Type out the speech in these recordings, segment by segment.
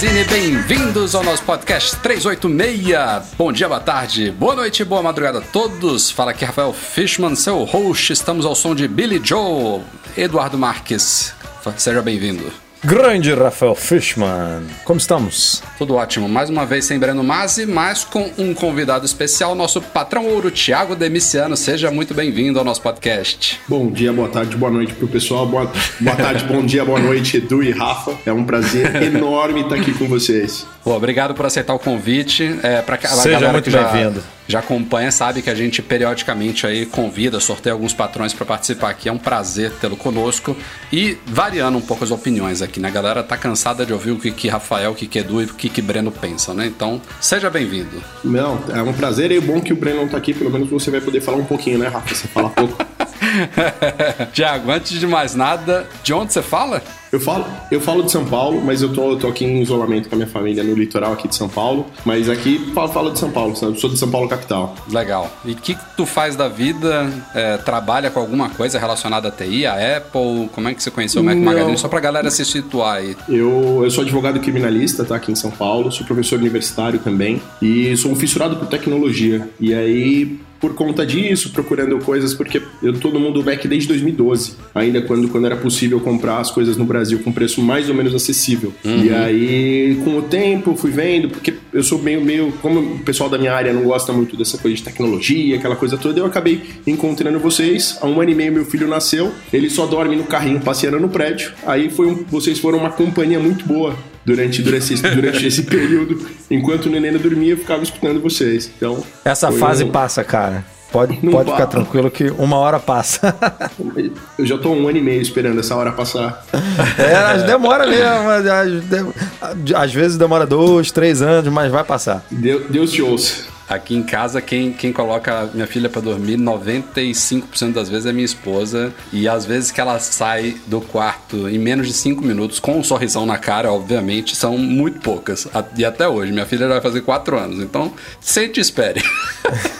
Magazine, bem-vindos ao nosso podcast 386. Bom dia, boa tarde, boa noite, boa madrugada a todos. Fala aqui Rafael Fishman, seu host. Estamos ao som de Billy Joe, Eduardo Marques. Seja bem-vindo. Grande Rafael Fishman, como estamos? Tudo ótimo. Mais uma vez sem Breno Mazzi, mas com um convidado especial, nosso patrão ouro, Thiago Demiciano. Seja muito bem-vindo ao nosso podcast. Bom dia, boa tarde, boa noite pro pessoal. Boa, boa tarde, bom dia, boa noite, Edu e Rafa. É um prazer enorme estar aqui com vocês. Pô, obrigado por aceitar o convite. É, pra Seja galera muito bem-vindo. Já acompanha sabe que a gente periodicamente aí convida, sorteia alguns patrões para participar aqui. É um prazer tê-lo conosco e variando um pouco as opiniões aqui, né? A galera tá cansada de ouvir o que, que Rafael, o que, que Edu e o que, que Breno pensam, né? Então, seja bem-vindo. Não, é um prazer e bom que o Breno tá aqui, pelo menos você vai poder falar um pouquinho, né, Rafa? Você fala pouco. Tiago, antes de mais nada, de onde você fala? Eu falo, eu falo de São Paulo, mas eu tô, eu tô aqui em isolamento com a minha família no litoral aqui de São Paulo. Mas aqui falo, falo de São Paulo, sabe? Sou de São Paulo capital. Legal. E o que, que tu faz da vida? É, trabalha com alguma coisa relacionada à TI, a Apple? Como é que você conheceu o Mac Não. Magazine? Só pra galera se situar aí. Eu, eu sou advogado criminalista, tá? Aqui em São Paulo, sou professor universitário também e sou um fissurado por tecnologia. E aí, por conta disso, procurando coisas, porque eu tô no mundo Mac desde 2012, ainda quando, quando era possível comprar as coisas no Brasil com preço mais ou menos acessível. E aí, com o tempo, fui vendo, porque eu sou meio, meio, como o pessoal da minha área não gosta muito dessa coisa de tecnologia, aquela coisa toda, eu acabei encontrando vocês. Há um ano e meio meu filho nasceu, ele só dorme no carrinho passeando no prédio. Aí foi um, vocês foram uma companhia muito boa durante, durante, esse, durante esse período. Enquanto o neném dormia, eu ficava escutando vocês. Então, Essa fase um- passa, cara. Pode, Não pode ficar tranquilo que uma hora passa. Eu já tô um ano e meio esperando essa hora passar. é, às- demora mesmo, mas às, de- às vezes demora dois, três anos, mas vai passar. Deus, Deus te ouça. Aqui em casa, quem, quem coloca minha filha pra dormir, 95% das vezes é minha esposa. E às vezes que ela sai do quarto em menos de 5 minutos, com um sorrisão na cara, obviamente, são muito poucas. E até hoje, minha filha já vai fazer 4 anos. Então, sente e espere.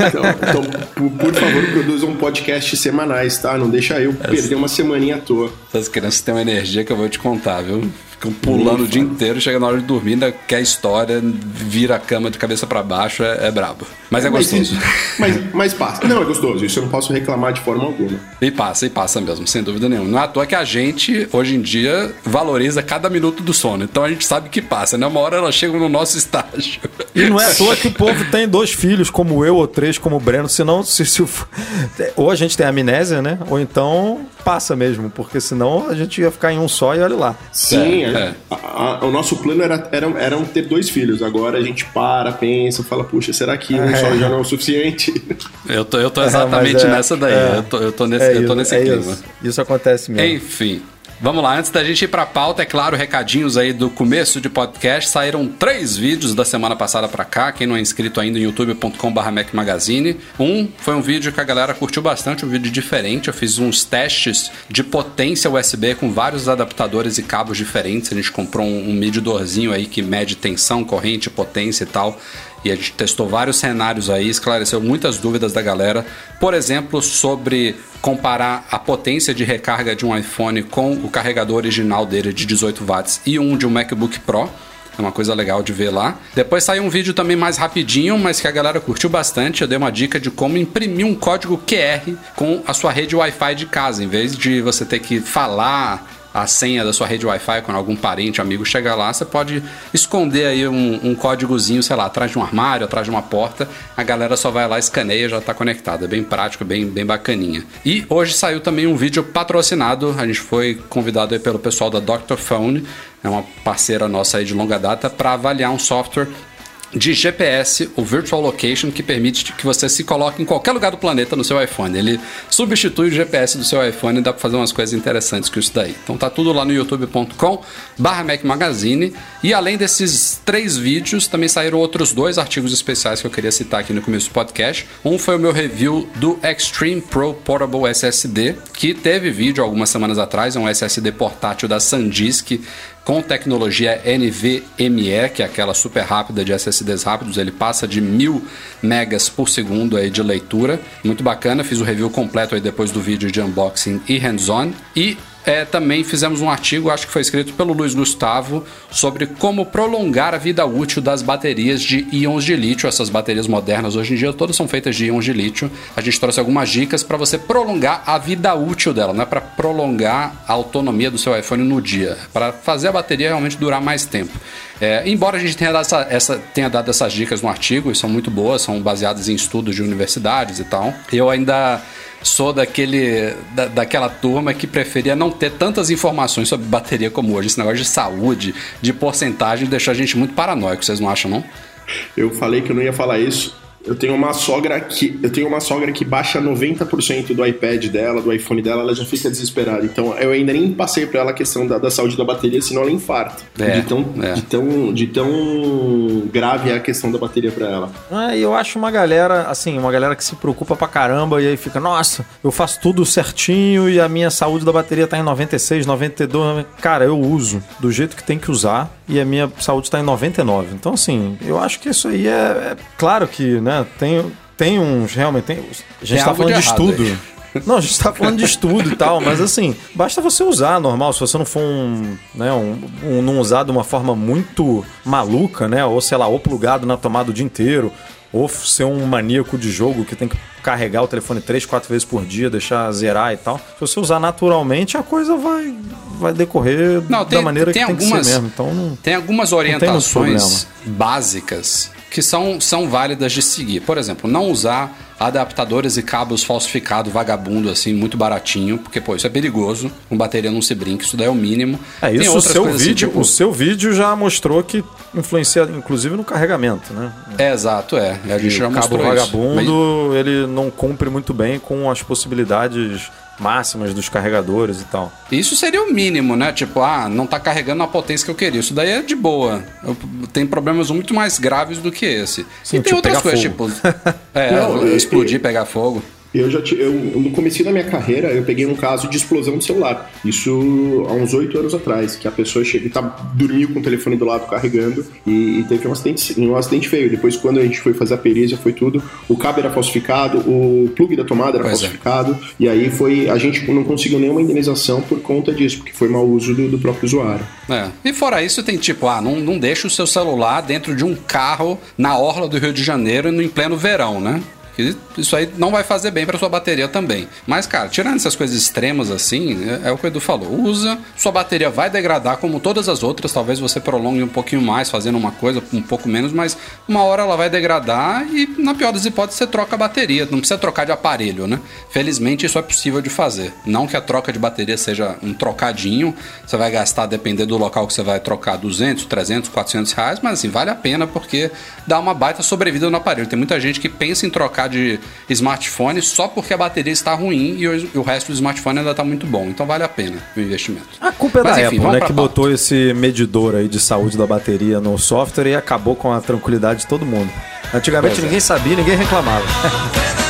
Então, então, por, por favor, produza um podcast semanais, tá? Não deixa eu perder uma semaninha à toa. Essas crianças têm uma energia que eu vou te contar, viu? Ficam pulando o dia inteiro, chega na hora de dormir, ainda quer história, vira a cama de cabeça pra baixo, é, é brabo. Mas é Mas, gostoso. mas, mas passa. Não, é gostoso. Isso eu não posso reclamar de forma alguma. E passa, e passa mesmo, sem dúvida nenhuma. Não é à toa que a gente, hoje em dia, valoriza cada minuto do sono. Então a gente sabe que passa, né? Uma hora ela chega no nosso estágio. E não é à toa que o povo tem dois filhos, como eu, ou três, como o Breno, senão, se, se, ou a gente tem amnésia, né? Ou então passa mesmo, porque senão a gente ia ficar em um só e olha lá. Sim, É, é. é. A- a- o nosso plano era, era, era um ter dois filhos. Agora a gente para, pensa, fala, puxa, será que um só já não é o suficiente? Eu tô, eu tô É, exatamente é- nessa daí. é. eu, tô, eu tô nesse, É eu tô nesse é clima. Isso. isso acontece mesmo. Enfim. Vamos lá, antes da gente ir pra pauta, é claro, recadinhos aí do começo de podcast. Saíram três vídeos da semana passada pra cá. Quem não é inscrito ainda em youtube.com.br Mac Magazine. Um foi um vídeo que a galera curtiu bastante, um vídeo diferente. Eu fiz uns testes de potência USB com vários adaptadores e cabos diferentes. A gente comprou um, um medidorzinho aí que mede tensão, corrente, potência e tal. E a gente testou vários cenários aí, esclareceu muitas dúvidas da galera. Por exemplo, sobre comparar a potência de recarga de um iPhone com o carregador original dele de 18 watts e um de um MacBook Pro. É uma coisa legal de ver lá. Depois saiu um vídeo também mais rapidinho, mas que a galera curtiu bastante. Eu dei uma dica de como imprimir um código QR com a sua rede Wi-Fi de casa. Em vez de você ter que falar a senha da sua rede Wi-Fi quando algum parente, amigo chega lá, você pode esconder aí um, um códigozinho, sei lá, atrás de um armário, atrás de uma porta. A galera só vai lá, escaneia já está conectada. É bem prático, bem, bem bacaninha. E hoje saiu também um vídeo patrocinado. A gente foi convidado aí pelo pessoal da Dr. Phone, é uma parceira nossa aí de longa data, para avaliar um software de GPS, o Virtual Location, que permite que você se coloque em qualquer lugar do planeta no seu iPhone. Ele substitui o GPS do seu iPhone e dá para fazer umas coisas interessantes com isso daí. Então tá tudo lá no youtube.com barra Mac Magazine. E além desses três vídeos, também saíram outros dois artigos especiais que eu queria citar aqui no começo do podcast. Um foi o meu review do Extreme Pro Portable SSD, que teve vídeo algumas semanas atrás, é um SSD portátil da SanDisk com tecnologia NVMe, que é aquela super rápida de SSDs rápidos, ele passa de mil megas por segundo aí de leitura. Muito bacana, fiz o review completo aí depois do vídeo de unboxing e hands-on. E é, também fizemos um artigo, acho que foi escrito pelo Luiz Gustavo, sobre como prolongar a vida útil das baterias de íons de lítio. Essas baterias modernas hoje em dia todas são feitas de íons de lítio. A gente trouxe algumas dicas para você prolongar a vida útil dela, não é para prolongar a autonomia do seu iPhone no dia, para fazer a bateria realmente durar mais tempo. É, embora a gente tenha dado, essa, essa, tenha dado essas dicas no artigo, e são muito boas, são baseadas em estudos de universidades e tal, eu ainda sou daquele da, daquela turma que preferia não ter tantas informações sobre bateria como hoje. Esse negócio de saúde, de porcentagem, deixou a gente muito paranoico, vocês não acham, não? Eu falei que eu não ia falar isso, eu tenho uma sogra que eu tenho uma sogra que baixa 90% do iPad dela, do iPhone dela, ela já fica desesperada. Então eu ainda nem passei para ela a questão da, da, saúde da bateria, senão ela infarta. É, de, tão, é. de, tão, de tão grave é a questão da bateria para ela. Ah, eu acho uma galera, assim, uma galera que se preocupa pra caramba e aí fica, nossa, eu faço tudo certinho e a minha saúde da bateria tá em 96, 92. Cara, eu uso do jeito que tem que usar e a minha saúde tá em 99. Então, assim, eu acho que isso aí é, é claro que, né? Tem, tem uns. Realmente, tem, a gente tem tá falando de, de estudo. Aí. Não, a gente tá falando de estudo e tal, mas assim, basta você usar normal, se você não for um, né, um, um, não usar de uma forma muito maluca, né, ou sei lá, ou plugado na tomada o dia inteiro, ou ser um maníaco de jogo que tem que carregar o telefone três, quatro vezes por dia, deixar zerar e tal. Se você usar naturalmente, a coisa vai, vai decorrer não, tem, da maneira tem que algumas, tem que ser mesmo. Então, não, tem algumas orientações tem básicas que são, são válidas de seguir. Por exemplo, não usar adaptadores e cabos falsificados, vagabundo, assim, muito baratinho, porque, pô, isso é perigoso, com bateria não se brinca, isso daí é o mínimo. É, isso o seu assim, vídeo, assim, tipo... o seu vídeo já mostrou que influencia, inclusive, no carregamento, né? É, exato, é. A gente já o cabo vagabundo, ele não cumpre muito bem com as possibilidades máximas dos carregadores e tal. Isso seria o mínimo, né? Tipo, ah, não tá carregando a potência que eu queria. Isso daí é de boa. Eu, tem problemas muito mais graves do que esse. Sim, e tem tipo, outras coisas, fogo. tipo. é, não, explodir, pegar fogo. Eu já eu, no começo da minha carreira, eu peguei um caso de explosão de celular. Isso há uns oito anos atrás, que a pessoa chega, tá, dormiu com o telefone do lado carregando e, e, teve um acidente, um acidente feio. Depois, quando a gente foi fazer a perícia, foi tudo. O cabo era falsificado, o plug da tomada era pois é. falsificado, é. e aí foi. A gente não conseguiu nenhuma indenização por conta disso, porque foi mau uso do, do próprio usuário. É. E fora isso, tem tipo, ah, não, não deixa o seu celular dentro de um carro na orla do Rio de Janeiro no em pleno verão, né? Que isso aí não vai fazer bem para sua bateria também. Mas, cara, tirando essas coisas extremas assim, é, é, o que o Edu falou. Usa, sua bateria vai degradar como todas as outras. Talvez você prolongue um pouquinho mais fazendo uma coisa um pouco menos, mas uma hora ela vai degradar e, na pior das hipóteses, você troca a bateria. Não precisa trocar de aparelho, né? Felizmente, isso é possível de fazer. Não que a troca de bateria seja um trocadinho, você vai gastar, depender do local que você vai trocar, 200, 300, 400 reais, mas assim, vale a pena porque dá uma baita sobrevida no aparelho. Tem muita gente que pensa em trocar de smartphone só porque a bateria está ruim e o, resto do smartphone ainda está muito bom. Então vale a pena o investimento. A culpa é Mas, da enfim, Apple, né? Que botou esse medidor aí de saúde da bateria no software e acabou com a tranquilidade de todo mundo. Antigamente pois ninguém é. sabia, ninguém reclamava.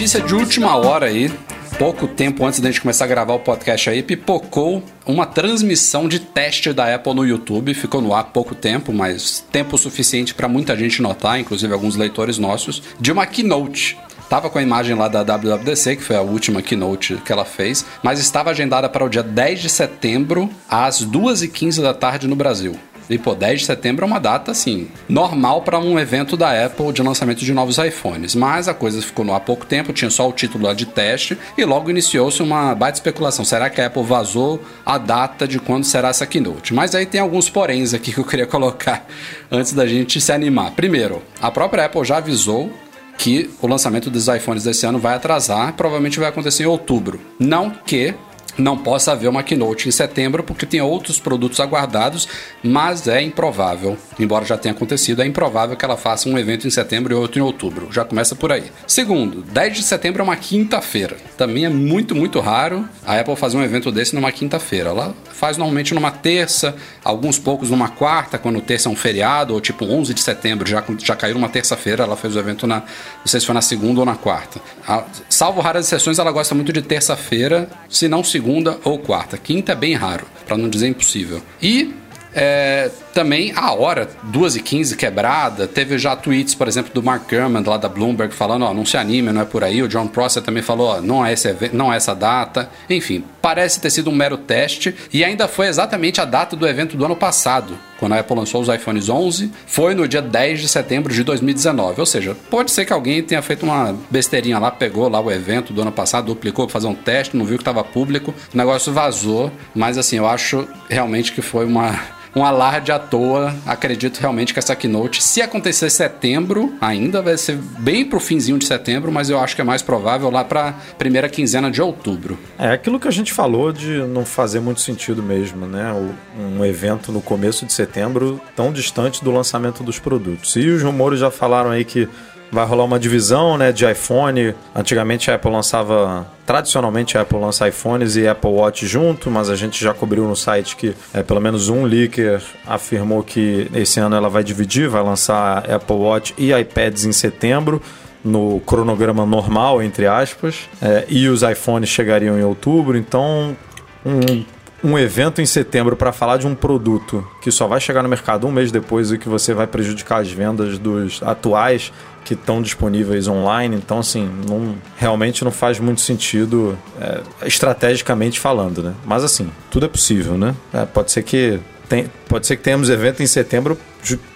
notícia de última hora aí, pouco tempo antes da gente começar a gravar o podcast aí, pipocou uma transmissão de teste da Apple no YouTube. Ficou no ar pouco tempo, mas tempo suficiente para muita gente notar, inclusive alguns leitores nossos, de uma keynote. Tava com a imagem lá da WWDC, que foi a última keynote que ela fez, mas estava agendada para o dia 10 de setembro, às 2h15 da tarde no Brasil. E pô, 10 de setembro é uma data assim, normal para um evento da Apple de lançamento de novos iPhones. Mas a coisa ficou no há pouco tempo, tinha só o título lá de teste e logo iniciou-se uma baita especulação. Será que a Apple vazou a data de quando será essa keynote? Mas aí tem alguns poréns aqui que eu queria colocar antes da gente se animar. Primeiro, a própria Apple já avisou que o lançamento dos iPhones desse ano vai atrasar, provavelmente vai acontecer em outubro. Não que não possa haver uma keynote em setembro, porque tem outros produtos aguardados, mas é improvável, embora já tenha acontecido, é improvável que ela faça um evento em setembro e outro em outubro. Já começa por aí. Segundo, 10 de setembro é uma quinta-feira. Também é muito, muito raro a Apple fazer um evento desse numa quinta-feira. Ela faz normalmente numa terça, alguns poucos numa quarta, quando terça é um feriado, ou tipo 11 de setembro, já, já caiu numa terça-feira, ela fez o evento na, não sei se foi na segunda ou na quarta. A, salvo raras exceções, ela gosta muito de terça-feira, se não segunda segunda ou quarta. Quinta é bem raro, para não dizer impossível. E é, também a hora, 2h15 quebrada. Teve já tweets, por exemplo, do Mark Gurman, lá da Bloomberg, falando: ó, não se anime, não é por aí. O John Prosser também falou: ó, não é, esse, não é essa data. Enfim, parece ter sido um mero teste e ainda foi exatamente a data do evento do ano passado, quando a Apple lançou os iPhones 11. Foi no dia 10 de setembro de 2019. Ou seja, pode ser que alguém tenha feito uma besteirinha lá, pegou lá o evento do ano passado, duplicou para fazer um teste, não viu que estava público, o negócio vazou. Mas assim, eu acho realmente que foi uma um alarde à toa. Acredito realmente que essa keynote, se acontecer em setembro, ainda vai ser bem pro finzinho de setembro, mas eu acho que é mais provável lá pra primeira quinzena de outubro. É aquilo que a gente falou de não fazer muito sentido mesmo, né? Um evento no começo de setembro tão distante do lançamento dos produtos. E os rumores já falaram aí que vai rolar uma divisão né, de iPhone. Antigamente a Apple lançava. Tradicionalmente a Apple lança iPhones e Apple Watch junto, mas a gente já cobriu no site que é, pelo menos um leaker afirmou que esse ano ela vai dividir, vai lançar Apple Watch e iPads em setembro no cronograma normal, entre aspas, é, e os iPhones chegariam em outubro, então um um evento em setembro para falar de um produto que só vai chegar no mercado um mês depois e que você vai prejudicar as vendas dos atuais que estão disponíveis online. Então, assim, não, realmente não faz muito sentido é, estrategicamente falando, né? Mas, assim, tudo é possível, né? É, pode ser que tem, pode ser que tenhamos evento em setembro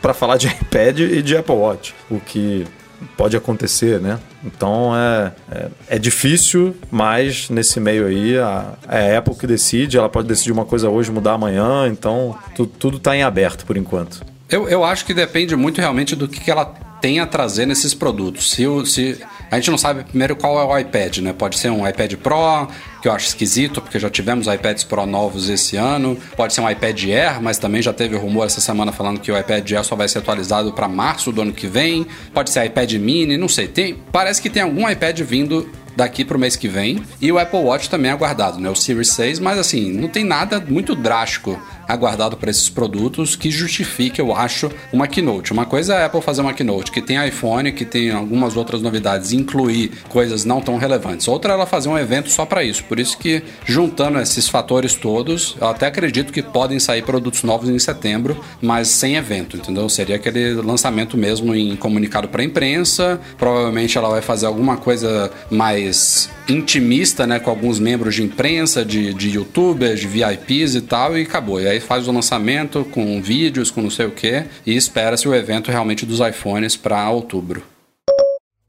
para falar de iPad e de Apple Watch, o que pode acontecer, né? Então é, é, é, difícil, mas nesse meio aí a, é a Apple que decide, ela pode decidir uma coisa hoje, mudar amanhã, então tu, tudo está em aberto por enquanto. Eu, eu acho que depende muito realmente do que, que ela tem a trazer nesses produtos. Se, se a gente não sabe primeiro qual é o iPad, né? Pode ser um iPad Pro, que eu acho esquisito, porque já tivemos iPads Pro novos esse ano. Pode ser um iPad Air, mas também já teve rumor essa semana falando que o iPad Air só vai ser atualizado para março do ano que vem. Pode ser iPad Mini, não sei. Tem, parece que tem algum iPad vindo daqui pro mês que vem. E o Apple Watch também é aguardado, né? O Series 6, mas assim, não tem nada muito drástico aguardado para esses produtos que justifique, eu acho, uma keynote. Uma coisa é a Apple fazer uma keynote que tem iPhone, que tem algumas outras novidades, incluir coisas não tão relevantes. Outra é ela fazer um evento só para isso. Por isso que, juntando esses fatores todos, eu até acredito que podem sair produtos novos em setembro, mas sem evento, entendeu? Seria aquele lançamento mesmo em comunicado para a imprensa. Provavelmente ela vai fazer alguma coisa mais intimista, né, com alguns membros de imprensa, de, de youtubers, de VIPs e tal, e acabou. E aí faz o lançamento com vídeos, com não sei o que, e espera-se o evento realmente dos iPhones para outubro.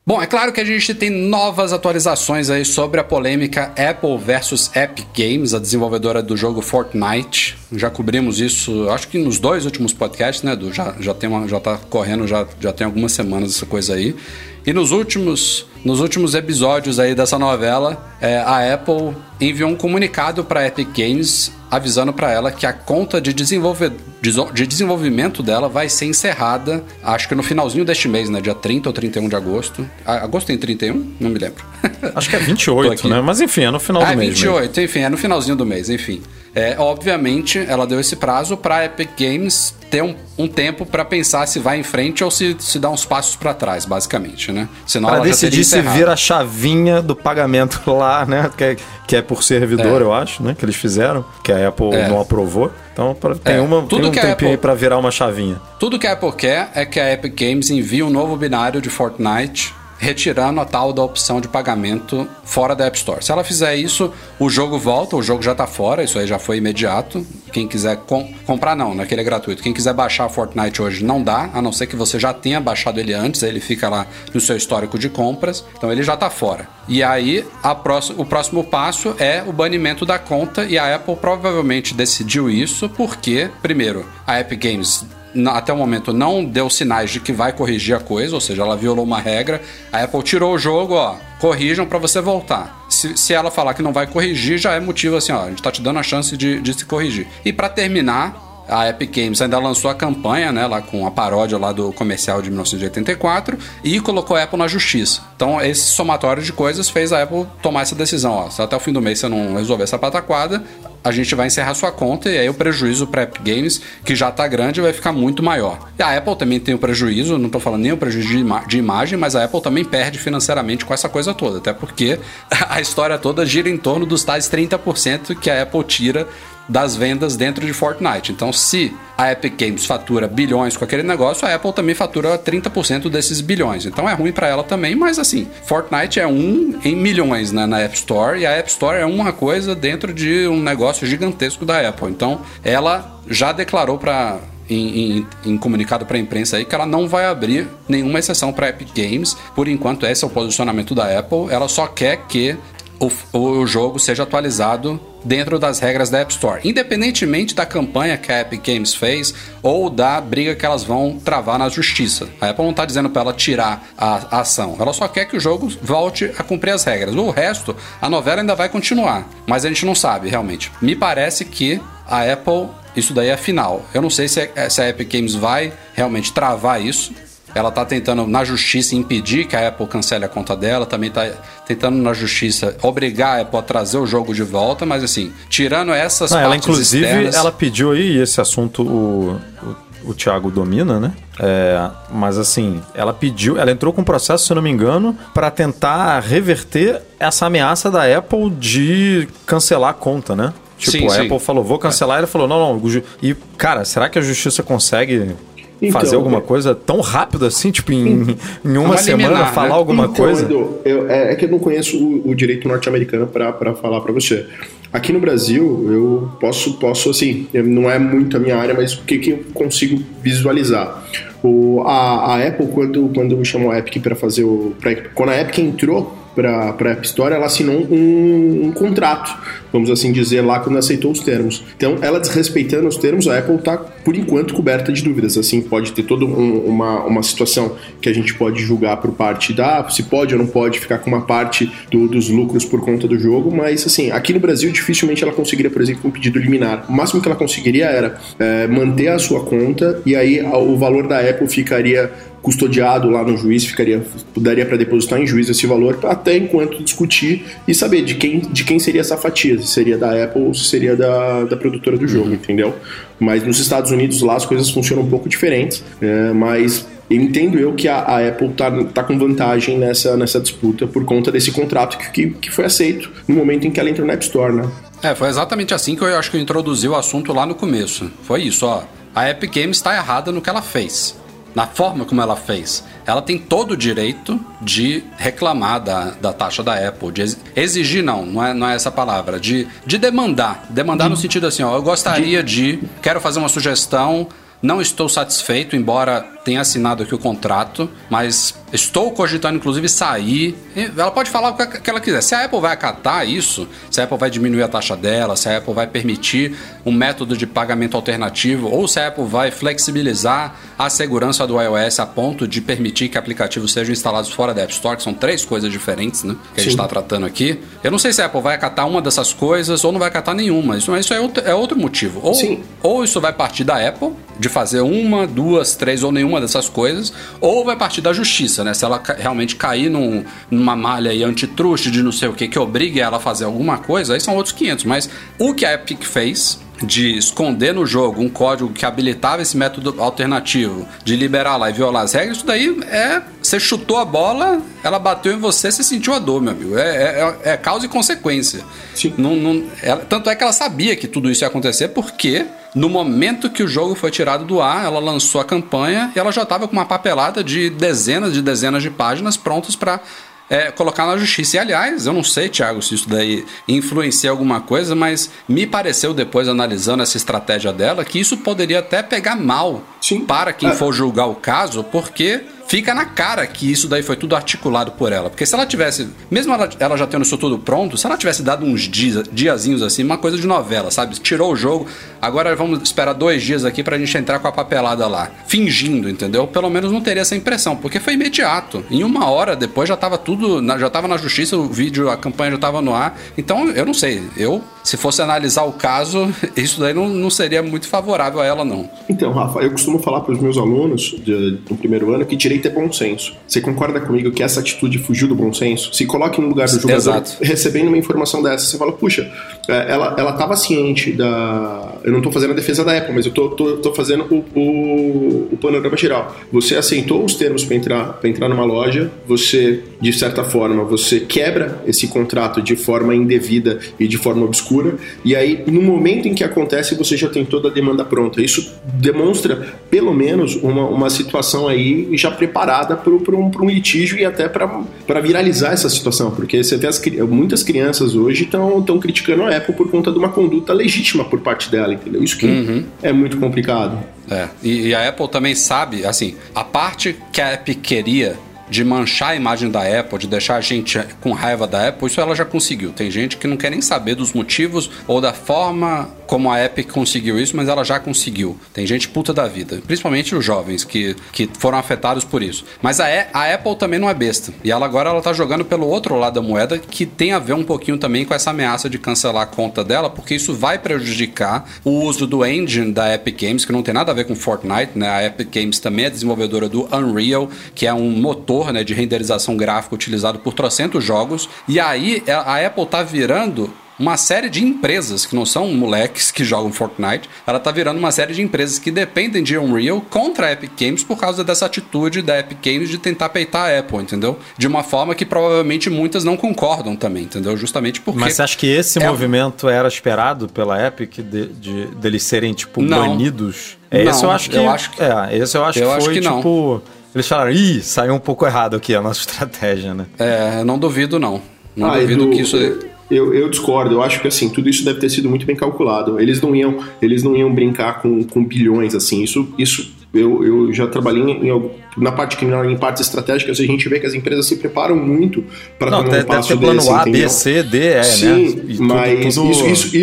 Bom, é claro que a gente tem novas atualizações aí sobre a polêmica Apple versus Epic Games, a desenvolvedora do jogo Fortnite. Já cobrimos isso, acho que nos dois últimos podcasts, né, Edu? Já, já, tem uma, já tá correndo, já, já tem algumas semanas essa coisa aí. E nos últimos, nos últimos episódios aí dessa novela, é, a Apple enviou um comunicado para Epic Games avisando para ela que a conta de, desenvolve, de desenvolvimento dela vai ser encerrada, acho que no finalzinho deste mês, né? Dia 30 ou 31 de agosto. Agosto tem 31? Não me lembro. Acho que é 28, né? Mas enfim, é no final ah, do mês. 28, mesmo. enfim, é no finalzinho do mês, enfim. É, obviamente, ela deu esse prazo para Epic Games ter um, um tempo para pensar se vai em frente ou se, se dá uns passos para trás, basicamente, né? Senão pra decidir se vira a chavinha do pagamento lá, né? Que é, que é por servidor, é. eu acho, né? Que eles fizeram, que a Apple é. não aprovou. Então tem, é. uma, Tudo tem um tempinho Apple, aí pra virar uma chavinha. Tudo que a Apple quer é que a Epic Games envie um novo binário de Fortnite retirando a tal da opção de pagamento fora da App Store. Se ela fizer isso, o jogo volta, o jogo já está fora, isso aí já foi imediato. Quem quiser com comprar, não, naquele é, é gratuito. Quem quiser baixar Fortnite hoje não dá, a não ser que você já tenha baixado ele antes, ele fica lá no seu histórico de compras, então ele já está fora. E aí, o próximo passo é o banimento da conta, e a Apple provavelmente decidiu isso porque, primeiro, a Epic Games até o momento não deu sinais de que vai corrigir a coisa, ou seja, ela violou uma regra. A Apple tirou o jogo, ó, corrijam para você voltar. Se, se, ela falar que não vai corrigir, já é motivo assim, ó, a gente tá te dando a chance de, de se corrigir. E para terminar, a Epic Games ainda lançou a campanha, né, lá com a paródia lá do comercial de 1984 e colocou a Apple na justiça. Então, esse somatório de coisas fez a Apple tomar essa decisão, ó, se até o fim do mês você não resolver essa pataquada, a gente vai encerrar sua conta e aí o prejuízo para Epic Games, que já está grande, vai ficar muito maior. E a Apple também tem o um prejuízo, não estou falando nem o prejuízo de, ima de, imagem, mas a Apple também perde financeiramente com essa coisa toda, até porque a história toda gira em torno dos tais 30% que a Apple tira das vendas dentro de Fortnite. Então, se a Epic Games fatura bilhões com aquele negócio, a Apple também fatura 30% desses bilhões. Então é ruim para ela também, mas assim, Fortnite é um em milhões né, na App Store e a App Store é uma coisa dentro de um negócio gigantesco da Apple. Então, ela já declarou para em, em, em, comunicado para a imprensa aí que ela não vai abrir nenhuma exceção para Epic Games. Por enquanto, esse é o posicionamento da Apple. Ela só quer que o, o jogo seja atualizado dentro das regras da App Store, independentemente da campanha que a Epic Games fez ou da briga que elas vão travar na justiça. A Apple não está dizendo para ela tirar a, a, ação, ela só quer que o jogo volte a cumprir as regras. O resto, a novela ainda vai continuar, mas a gente não sabe realmente. Me parece que a Apple, isso daí é final. Eu não sei se, a Epic Games vai realmente travar isso, ela está tentando na justiça impedir que a Apple cancele a conta dela, também está tentando na justiça obrigar a Apple a trazer o jogo de volta, mas assim, tirando essas Não, ela inclusive externas... ela pediu aí esse assunto o, o, o Thiago domina, né? É, mas assim, ela pediu, ela entrou com um processo, se eu não me engano, para tentar reverter essa ameaça da Apple de cancelar a conta, né? Tipo, sim, a sim. Apple falou, vou cancelar, é. ele falou, não, não. E, cara, será que a justiça consegue então, fazer alguma coisa tão rápido assim, tipo, em, em uma semana liminar, falar né? alguma então, coisa? Edu, eu, é, é, que eu não conheço o, o direito norte-americano para falar para você. Aqui no Brasil, eu posso, posso assim, não é muito a minha área, mas o que, que eu consigo visualizar? O, a, a Apple, quando, quando chamou a Epic para fazer o. Pra, quando a Epic entrou para a App Store, ela assinou um, um, contrato, vamos assim dizer, lá quando aceitou os termos. Então, ela desrespeitando os termos, a Apple está, por enquanto, coberta de dúvidas. Assim, pode ter toda um, uma, uma situação que a gente pode julgar por parte da, se pode ou não pode ficar com uma parte do, dos lucros por conta do jogo, mas, assim, aqui no Brasil, dificilmente ela conseguiria, por exemplo, um pedido liminar. O máximo que ela conseguiria era é, manter a sua conta e aí o valor da Apple ficaria custodiado lá no juiz, ficaria daria para depositar em juiz esse valor até enquanto discutir e saber de quem, de quem seria essa fatia, se seria da Apple ou se seria da, da produtora do jogo, uhum. entendeu? Mas nos Estados Unidos lá as coisas funcionam um pouco diferentes, é, mas entendo eu que a, a, Apple tá, tá com vantagem nessa, nessa disputa por conta desse contrato que, que, que foi aceito no momento em que ela entrou na App Store, né? É, foi exatamente assim que eu acho que eu introduzi o assunto lá no começo. Foi isso, ó. A Epic Games está errada no que ela fez na forma como ela fez. Ela tem todo o direito de reclamar da, da taxa da Apple, de exigir, não, não é, não é essa palavra, de, de demandar. Demandar no sentido assim, ó, eu gostaria de, quero fazer uma sugestão, não estou satisfeito, embora tenha assinado aqui o contrato, mas Estou cogitando, inclusive, sair. Ela pode falar o que ela quiser. Se a Apple vai acatar isso, se a Apple vai diminuir a taxa dela, se a Apple vai permitir um método de pagamento alternativo, ou se a Apple vai flexibilizar a segurança do iOS a ponto de permitir que aplicativos sejam instalados fora da App Store, que são três coisas diferentes, né? Que a gente está tratando aqui. Eu não sei se a Apple vai acatar uma dessas coisas ou não vai acatar nenhuma. Isso, isso é, outro, é outro motivo. Ou, Sim. ou isso vai partir da Apple, de fazer uma, duas, três ou nenhuma dessas coisas, ou vai partir da justiça justiça, né? Se ela realmente cair num, numa malha aí antitruste de não sei o que, que obrigue ela a fazer alguma coisa, aí são outros 500. Mas o que a Epic fez de esconder no jogo um código que habilitava esse método alternativo, de liberar lá e violar as regras, isso daí é. Você chutou a bola, ela bateu em você, você sentiu a dor, meu amigo. É, é, é causa e consequência. Sim. Não, não, ela, tanto é que ela sabia que tudo isso ia acontecer, porque no momento que o jogo foi tirado do ar, ela lançou a campanha e ela já estava com uma papelada de dezenas de dezenas de páginas prontas para é, colocar na justiça. E aliás, eu não sei, Thiago, se isso daí influencia alguma coisa, mas me pareceu depois, analisando essa estratégia dela, que isso poderia até pegar mal Sim. para quem É. for julgar o caso, porque fica na cara que isso daí foi tudo articulado por ela. Porque se ela tivesse, mesmo ela, ela já tendo isso tudo pronto, se ela tivesse dado uns dias, diazinhos assim, uma coisa de novela, sabe? Tirou o jogo, agora vamos esperar dois dias aqui pra gente entrar com a papelada lá. Fingindo, entendeu? Pelo menos não teria essa impressão, porque foi imediato. Em uma hora depois já tava tudo, já tava na justiça, o vídeo, a campanha já tava no ar. Então, eu não sei. Eu, se fosse analisar o caso, isso daí não, não seria muito favorável a ela, não. Então, Rafa, eu costumo falar para os meus alunos de- do primeiro ano que direito é bom senso. Você concorda comigo que essa atitude fugiu do bom senso? Se coloque no lugar do jogador Exato. recebendo uma informação dessa, você fala, puxa, é, ela, ela tava ciente da. Eu não tô fazendo a defesa da Apple, mas eu tô, tô, tô fazendo o, o, o panorama geral. Você aceitou os termos para entrar, pra entrar numa loja, você, de certa forma, você quebra esse contrato de forma indevida e de forma obscura, e aí, no momento em que acontece, você já tem toda a demanda pronta. Isso demonstra, pelo menos, uma, uma situação aí já preparada para um, um litígio e até para viralizar essa situação, porque você vê as, muitas crianças hoje estão criticando a Apple por conta de uma conduta legítima por parte dela, entendeu? Isso que é muito complicado. É, e, e a Apple também sabe, assim, a parte que a Apple queria de manchar a imagem da Apple, de deixar a gente com raiva da Apple, isso ela já conseguiu. Tem gente que não quer nem saber dos motivos ou da forma como a Epic conseguiu isso, mas ela já conseguiu. Tem gente puta da vida, principalmente os jovens que, que foram afetados por isso. Mas a, A- a Apple também não é besta. E ela agora ela tá jogando pelo outro lado da moeda, que tem a ver um pouquinho também com essa ameaça de cancelar a conta dela, porque isso vai prejudicar o uso do engine da Epic Games, que não tem nada a ver com Fortnite, né? A Epic Games também é desenvolvedora do Unreal, que é um motor né, de renderização gráfica utilizado por trocentos jogos. E aí a a Apple tá virando uma série de empresas que não são moleques que jogam Fortnite, ela tá virando uma série de empresas que dependem de Unreal contra a Epic Games por causa dessa atitude da Epic Games de tentar peitar a Apple, entendeu? De uma forma que provavelmente muitas não concordam também, entendeu? Justamente porque Mas você acha que esse É- movimento era esperado pela Epic de, de- deles serem, tipo, Não. banidos? É, Não, esse eu acho que. eu acho que- É, esse eu acho eu que acho foi, que não. Eles falaram, ih, saiu um pouco errado aqui a nossa estratégia, né? é, não duvido não. Não Ah, duvido Edu, que isso Eu, eu discordo, eu acho que assim, tudo isso deve ter sido muito bem calculado. Eles não iam, eles não iam brincar com, com bilhões assim. Isso, isso eu, eu já trabalhei em, algum- na parte criminal, em partes estratégicas, a gente vê que as empresas se preparam muito para tomar deve, um deve passo ter plano desse, A, entendeu? B, C, D, E, né? Sim, E tudo- mas tudo- Isso, isso,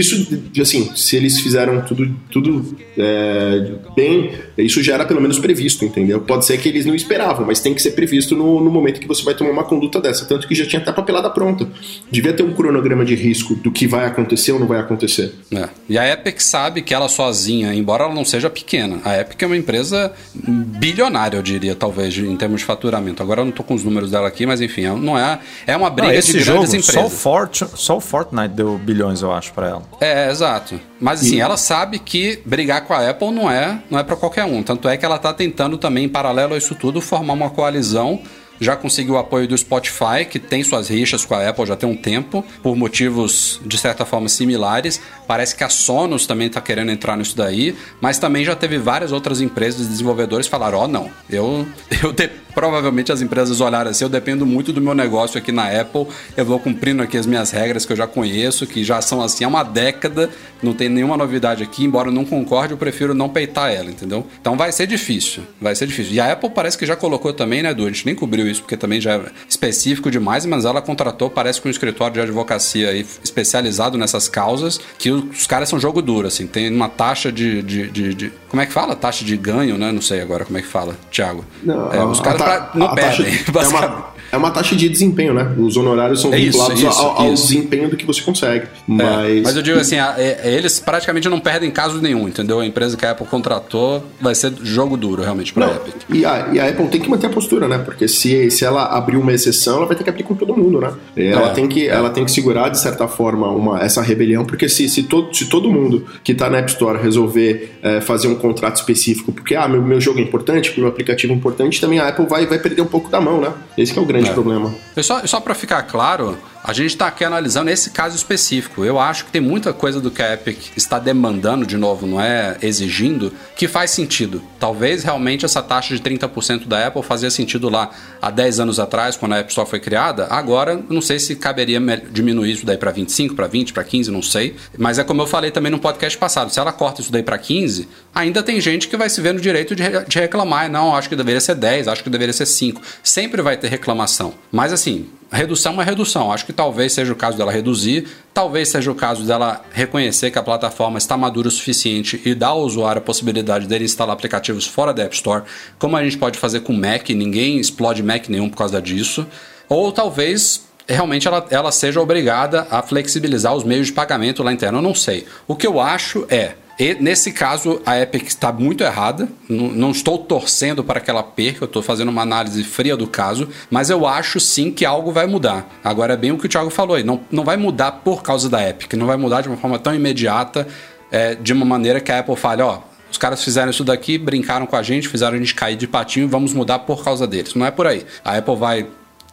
isso, assim, se eles fizeram tudo, tudo é, bem, isso já era pelo menos previsto, entendeu? Pode ser que eles não esperavam, mas tem que ser previsto no, no momento que você vai tomar uma conduta dessa. Tanto que já tinha até papelada pronta. Devia ter um cronograma de risco do que vai acontecer ou não vai acontecer. É. E a Epic sabe que ela sozinha, embora ela não seja pequena, a Epic é uma empresa bilionária, eu diria, talvez, em termos de faturamento. Agora eu não tô com os números dela aqui, mas enfim, é- não é. É uma briga esse de jogo, grandes só o, empresas. Fortune, só o Fortnite deu bilhões, eu acho, pra ela. É, exato. Mas assim, ela sabe que brigar com a Apple não é, não é para qualquer um. Tanto é que ela tá tentando também, em paralelo a isso tudo, formar uma coalizão. Já conseguiu o apoio do Spotify, que tem suas rixas com a Apple já tem um tempo, por motivos de certa forma similares. Parece que a Sonos também está querendo entrar nisso daí, mas também já teve várias outras empresas e desenvolvedores que falaram: Ó, não, eu, eu provavelmente as empresas olharam assim, eu dependo muito do meu negócio aqui na Apple, eu vou cumprindo aqui as minhas regras que eu já conheço, que já são assim há uma década, não tem nenhuma novidade aqui, embora eu não concorde, eu prefiro não peitar ela, entendeu? Então vai ser difícil, vai ser difícil. E a Apple parece que já colocou também, né, Edu? A gente nem cobriu isso porque também já é específico demais, mas ela contratou, parece que um escritório de advocacia aí especializado nessas causas, que os caras são jogo duro, assim, tem uma taxa de, de, de- de- Como é que fala? Taxa de ganho, né? Não sei agora como é que fala, Thiago. Não, É, os caras pra, não perdem. Taxa, é, uma, é uma taxa de desempenho, né? Os honorários são é vinculados isso, ao, ao desempenho do que você consegue. Mas, é, mas eu digo assim, a, a, eles praticamente não perdem caso nenhum, entendeu? A empresa que a Apple contratou vai ser jogo duro, realmente, pra não, Epic. E a, a Apple tem que manter a postura, né? Porque se, se ela abrir uma exceção, ela vai ter que abrir com todo mundo, né? Ela, é, tem, que, ela tem que segurar, de certa forma, uma, essa rebelião, porque se, se, todo, se todo mundo que tá na App Store resolver é, fazer um contrato específico, porque ah, meu, meu jogo é importante, meu aplicativo é importante, também a Apple vai, vai perder um pouco da mão, né? Esse é o grande é. problema. Só, só para ficar claro, a gente está aqui analisando esse caso específico. Eu acho que tem muita coisa do que a Epic está demandando, de novo, não é exigindo, que faz sentido. Talvez realmente essa taxa de 30% da Apple fazia sentido lá há 10 anos atrás, quando a App Store foi criada. Agora, não sei se caberia diminuir isso daí para 25, para 20, para 15, não sei. Mas é como eu falei também no podcast passado: se ela corta isso daí para 15, ainda tem gente que vai se ver no direito de, de reclamar. Não, acho que deveria ser 10, acho que deveria ser 5. Sempre vai ter reclamação. Mas assim, redução é redução. Acho que talvez seja o caso dela reduzir, talvez seja o caso dela reconhecer que a plataforma está madura o suficiente e dar ao usuário a possibilidade dele instalar aplicativos fora da App Store, como a gente pode fazer com Mac, ninguém explode Mac nenhum por causa disso. Ou talvez realmente ela, ela seja obrigada a flexibilizar os meios de pagamento lá interno. Eu não sei. O que eu acho é e nesse caso, a Epic está muito errada. Não, não, estou torcendo para que ela perca, eu estou fazendo uma análise fria do caso, mas eu acho sim que algo vai mudar. Agora é bem o que o Thiago falou aí: não, não vai mudar por causa da Epic, não vai mudar de uma forma tão imediata, é, de uma maneira que a Apple fale: ó, os caras fizeram isso daqui, brincaram com a gente, fizeram a gente cair de patinho, vamos mudar por causa deles. Não é por aí. A Apple vai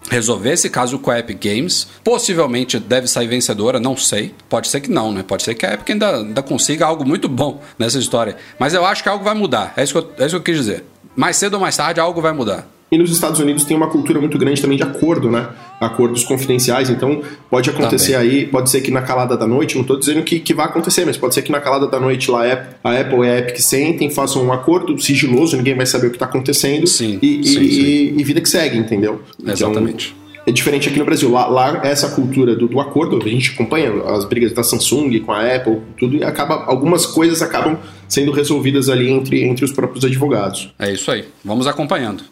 resolver esse caso com a Epic Games. Possivelmente deve sair vencedora, não sei. Pode ser que não, né? Pode ser que a Epic ainda, ainda consiga algo muito bom nessa história. Mas eu acho que algo vai mudar. É isso que eu, é isso que eu quis dizer. Mais cedo ou mais tarde, algo vai mudar. E nos Estados Unidos tem uma cultura muito grande também de acordo, né? Acordos confidenciais, então pode acontecer também. aí, pode ser que na calada da noite, não estou dizendo que, que vai acontecer, mas pode ser que na calada da noite lá a Apple e a Epic sentem, façam um acordo sigiloso, ninguém vai saber o que está acontecendo sim, e, sim, e, sim. e, vida que segue, entendeu? Então, Exatamente. É diferente aqui no Brasil. Lá, lá essa cultura do, do, acordo, a gente acompanha as brigas da Samsung com a Apple, tudo, e acaba, algumas coisas acabam sendo resolvidas ali entre, entre os próprios advogados. É isso aí. Vamos acompanhando.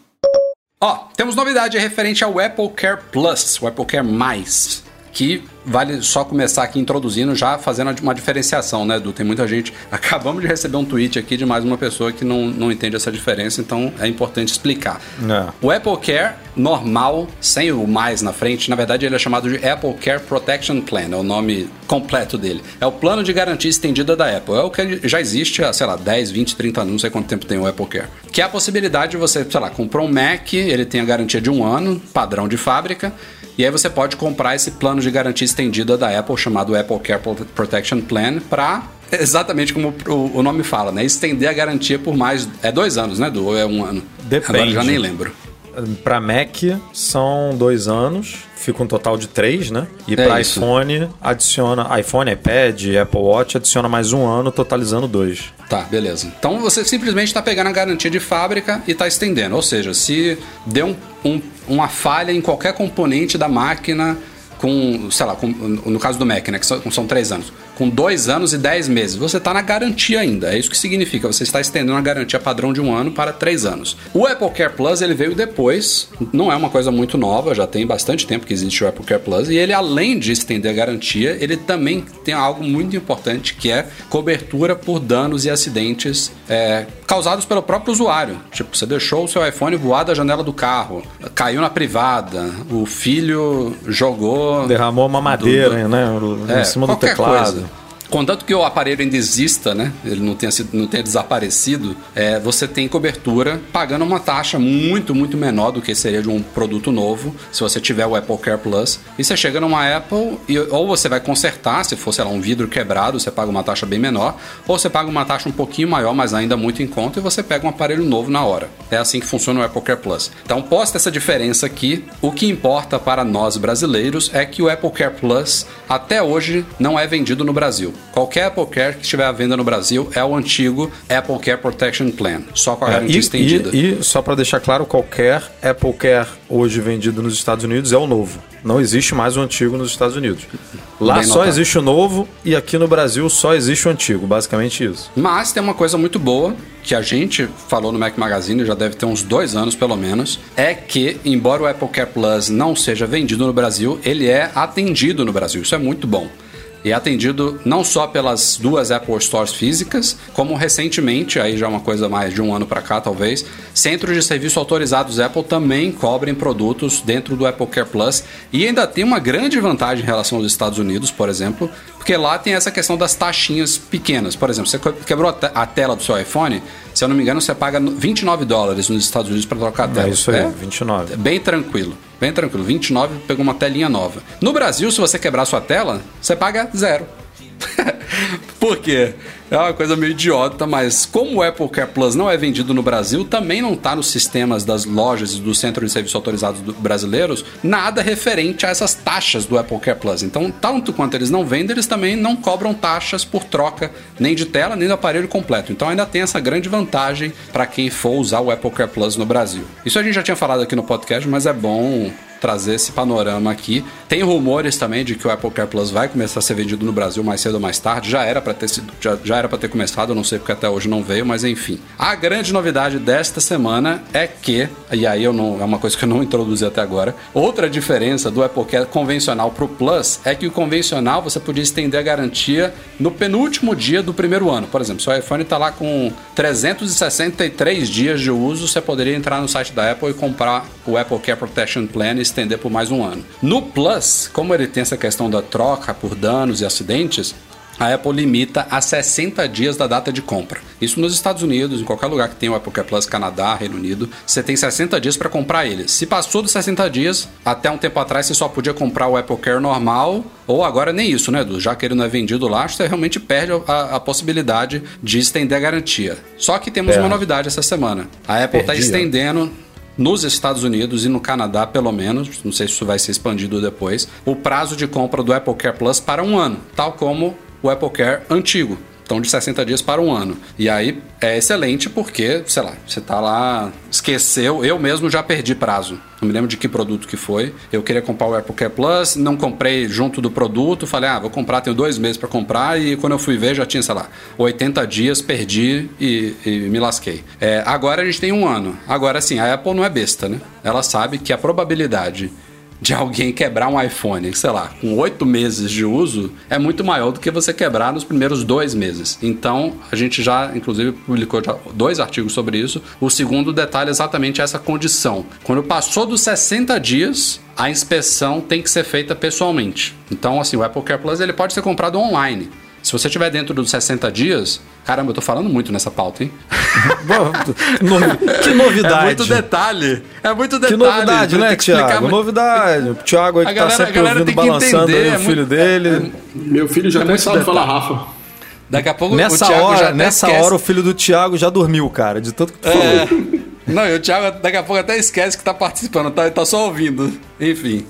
Ó, temos novidade referente ao Apple Care Plus, o Apple Care Mais, que vale só começar aqui introduzindo, já fazendo uma diferenciação, né, Edu? Tem muita gente. Acabamos de receber um tweet aqui de mais uma pessoa que não, não entende essa diferença, então é importante explicar. É. O Apple Care normal, sem o mais na frente, na verdade ele é chamado de Apple Care Protection Plan, é o nome completo dele. É o plano de garantia estendida da Apple. É o que já existe há, sei lá, 10, 20, 30 anos, não sei quanto tempo tem o Apple Care. Que é a possibilidade de você, sei lá, comprou um Mac, ele tem a garantia de um ano, padrão de fábrica, e aí você pode comprar esse plano de garantia estendida da Apple chamado Apple Care Protection Plan para exatamente como o nome fala, né? Estender a garantia por mais é dois anos, né? Do é um ano? Depende. Agora já nem lembro. Para Mac são dois anos, fica um total de três, né? E é para iPhone adiciona iPhone, iPad, Apple Watch adiciona mais um ano, totalizando dois. Tá, beleza. Então você simplesmente está pegando a garantia de fábrica e está estendendo. Ou seja, se deu um, um, uma falha em qualquer componente da máquina com, sei lá, com, no caso do Mac, né, que são, são três anos, com dois anos e dez meses, você está na garantia ainda. É isso que significa. Você está estendendo a garantia padrão de um ano para três anos. O Apple Care Plus ele veio depois, não é uma coisa muito nova, já tem bastante tempo que existe o Apple Care Plus, e ele, além de estender a garantia, ele também tem algo muito importante que é cobertura por danos e acidentes é, causados pelo próprio usuário. Tipo, você deixou o seu iPhone voar da janela do carro, caiu na privada, o filho jogou. Derramou uma madeira, do, do, né? É, em cima do teclado. Coisa. Contanto que o aparelho ainda exista, né? Ele não tenha, sido, não tenha desaparecido, é, você tem cobertura pagando uma taxa muito, muito menor do que seria de um produto novo, se você tiver o Apple Care Plus. E você chega numa Apple e ou você vai consertar, se for, lá, um vidro quebrado, você paga uma taxa bem menor, ou você paga uma taxa um pouquinho maior, mas ainda muito em conta, e você pega um aparelho novo na hora. É assim que funciona o Apple Care Plus. Então, posta essa diferença aqui, o que importa para nós brasileiros é que o Apple Care Plus até hoje não é vendido no Brasil. Qualquer Apple Care que estiver à venda no Brasil é o antigo Apple Care Protection Plan, só com a É, garantia e, estendida. e- e só para deixar claro, qualquer Apple Care hoje vendido nos Estados Unidos é o novo. Não existe mais o antigo nos Estados Unidos. Lá Bem só notado. existe o novo e aqui no Brasil só existe o antigo. Basicamente isso. Mas tem uma coisa muito boa que a gente falou no Mac Magazine, já deve ter uns dois anos pelo menos, é que, embora o Apple Care Plus não seja vendido no Brasil, ele é atendido no Brasil. Isso é muito bom. E é atendido não só pelas duas Apple Stores físicas, como recentemente, aí já é uma coisa mais de um ano para cá talvez, centros de serviço autorizados Apple também cobrem produtos dentro do Apple Care Plus. E ainda tem uma grande vantagem em relação aos Estados Unidos, por exemplo, porque lá tem essa questão das taxinhas pequenas. Por exemplo, você quebrou a a tela do seu iPhone, se eu não me engano, você paga 29 dólares nos Estados Unidos para trocar a tela. É isso aí, 29. Bem tranquilo. Bem tranquilo. 29 pegou uma telinha nova. No Brasil, se você quebrar sua tela, você paga zero. Por quê? É uma coisa meio idiota, mas como o Apple Care Plus não é vendido no Brasil, também não está nos sistemas das lojas e dos centros de serviço autorizados do- brasileiros nada referente a essas taxas do Apple Care Plus. Então, tanto quanto eles não vendem, eles também não cobram taxas por troca nem de tela, nem do aparelho completo. Então, ainda tem essa grande vantagem para quem for usar o Apple Care Plus no Brasil. Isso a gente já tinha falado aqui no podcast, mas é bom trazer esse panorama aqui. Tem rumores também de que o Apple Care Plus vai começar a ser vendido no Brasil mais cedo ou mais tarde. Já era para ter sido, já, já era para ter começado, eu não sei porque até hoje não veio, mas enfim. A grande novidade desta semana é que, e aí eu não, é uma coisa que eu não introduzi até agora. Outra diferença do Apple Care convencional pro Plus é que o convencional você podia estender a garantia no penúltimo dia do primeiro ano. Por exemplo, seu iPhone está lá com 363 dias de uso, você poderia entrar no site da Apple e comprar o Apple Care Protection Plan e estender por mais um ano. No Plus, como ele tem essa questão da troca por danos e acidentes, a Apple limita a 60 dias da data de compra. Isso nos Estados Unidos, em qualquer lugar que tenha o Apple Care Plus, Canadá, Reino Unido, você tem 60 dias para comprar ele. Se passou dos 60 dias, até um tempo atrás você só podia comprar o Apple Care normal, ou agora nem isso, né, Edu? Já que ele não é vendido lá, você realmente perde a, a possibilidade de estender a garantia. Só que temos Perde. uma novidade essa semana. A Apple está estendendo nos Estados Unidos e no Canadá, pelo menos, não sei se isso vai ser expandido depois, o prazo de compra do Apple Care Plus para um ano, tal como o Apple Care antigo. Então, de 60 dias para um ano. E aí é excelente porque, sei lá, você tá lá, esqueceu. Eu mesmo já perdi prazo. Não me lembro de que produto que foi. Eu queria comprar o Apple Care Plus, não comprei junto do produto. Falei, ah, vou comprar, tenho dois meses para comprar. E quando eu fui ver, já tinha, sei lá, 80 dias, perdi e, e me lasquei. É, agora a gente tem um ano. Agora, sim, a Apple não é besta, né? Ela sabe que a probabilidade de alguém quebrar um iPhone, sei lá, com oito meses de uso, é muito maior do que você quebrar nos primeiros dois meses. Então, a gente já, inclusive, publicou dois artigos sobre isso. O segundo detalha exatamente essa condição. Quando passou dos 60 dias, a inspeção tem que ser feita pessoalmente. Então, assim, o Apple Care Plus ele pode ser comprado online. Se você estiver dentro dos 60 dias, caramba, eu tô falando muito nessa pauta, hein? Que novidade. É muito detalhe. É muito Que detalhe. novidade, né, que explicar Thiago? muito. Novidade. O Thiago aí A que galera- tá a sempre galera ouvindo, tem que balançando entender, aí é o filho muito- dele. Meu filho já É até sabe falar Rafa. Daqui a pouco Nessa o Thiago já hora, até nessa esquece. hora o filho do Thiago já dormiu, cara, de tanto que tu falou. É. Não, e o Thiago daqui a pouco até esquece que tá participando, tá, tá só ouvindo. Enfim.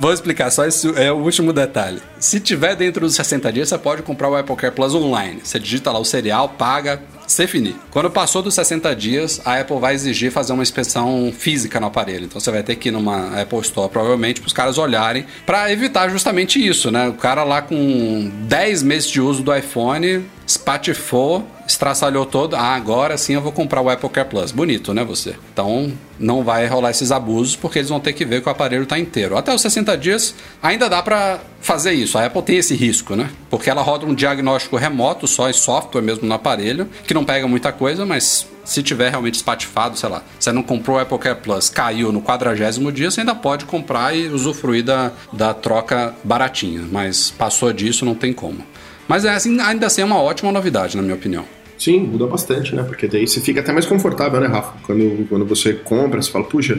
Vou explicar, só esse é o último detalhe. Se tiver dentro dos 60 dias, você pode comprar o Apple Care Plus online. Você digita lá o serial, paga, se finir. Quando passou dos 60 dias, a Apple vai exigir fazer uma inspeção física no aparelho. Então você vai ter que ir numa Apple Store, provavelmente, para os caras olharem, para evitar justamente isso, né? O cara lá com 10 meses de uso do iPhone, espatifou, estraçalhou todo. Ah, agora sim eu vou comprar o Apple Care Plus. Bonito, né, você? Então não vai rolar esses abusos, porque eles vão ter que ver que o aparelho está inteiro. Até os 60 dias ainda dá para fazer isso. A Apple tem esse risco, né? Porque ela roda um diagnóstico remoto, só em software mesmo no aparelho, que não pega muita coisa, mas se tiver realmente espatifado, sei lá, você não comprou o Apple Care Plus, caiu no quadragésimo dia, você ainda pode comprar e usufruir da, da troca baratinha. Mas passou disso, não tem como. Mas é assim, ainda assim é uma ótima novidade, na minha opinião. Sim, muda bastante, né? Porque daí você fica até mais confortável, né, Rafa? Quando, quando você compra, você fala, puxa,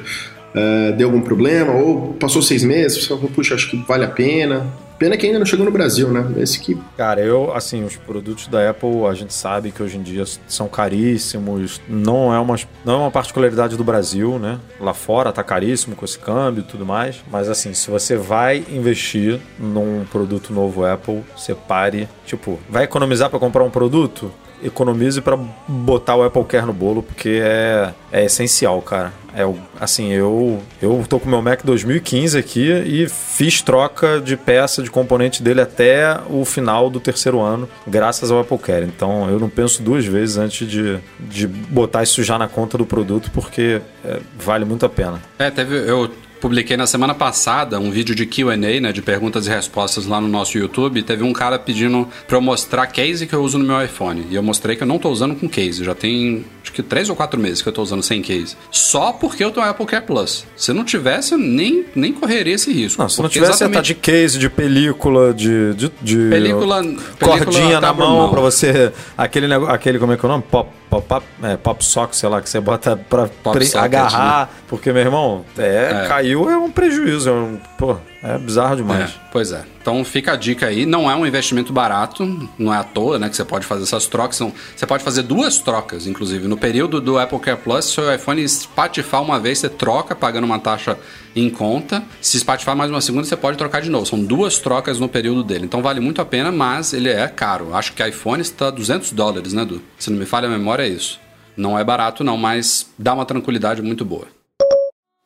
eh, deu algum problema? Ou passou seis meses, você fala, puxa, acho que vale a pena. Pena que ainda não chegou no Brasil, né? Esse que. Cara, eu, assim, os produtos da Apple, a gente sabe que hoje em dia são caríssimos. Não é uma, não é uma particularidade do Brasil, né? Lá fora tá caríssimo com esse câmbio e tudo mais. Mas, assim, se você vai investir num produto novo Apple, separe. Tipo, vai economizar para comprar um produto? Economize para botar o Apple Care no bolo, porque é, é essencial, cara. É assim, eu eu tô com meu Mac 2015 aqui e fiz troca de peça de componente dele até o final do terceiro ano, graças ao Apple Care. Então eu não penso duas vezes antes de, de botar isso já na conta do produto, porque é, vale muito a pena. É, teve eu publiquei na semana passada um vídeo de QA, né, de perguntas e respostas lá no nosso YouTube. Teve um cara pedindo pra eu mostrar case que eu uso no meu iPhone. E eu mostrei que eu não tô usando com case. Já tem acho que três ou quatro meses que eu tô usando sem case. Só porque eu tenho Apple Care Plus. Se não tivesse, eu nem, nem correria esse risco. Não, se não tivesse, exatamente... tá de case, de película, de. de, de película, cordinha na mão pra você. Aquele, aquele, como é que é o nome? Pop pop, é, pop sock, sei lá, que você bota pra pre, agarrar. Né? Porque, meu irmão, é, é, caiu é um prejuízo. É um, pô, é bizarro demais. É, pois é. Então fica a dica aí. Não é um investimento barato, não é à toa, né? Que você pode fazer essas trocas. São, você pode fazer duas trocas, inclusive. No período do Apple Care Plus, seu iPhone espatifar uma vez, você troca, pagando uma taxa em conta. Se espatifar mais uma segunda, você pode trocar de novo. São duas trocas no período dele. Então vale muito a pena, mas ele é caro. Acho que iPhone está 200 dólares, né, Du? Se não me falha a memória, é isso. Não é barato, não, mas dá uma tranquilidade muito boa.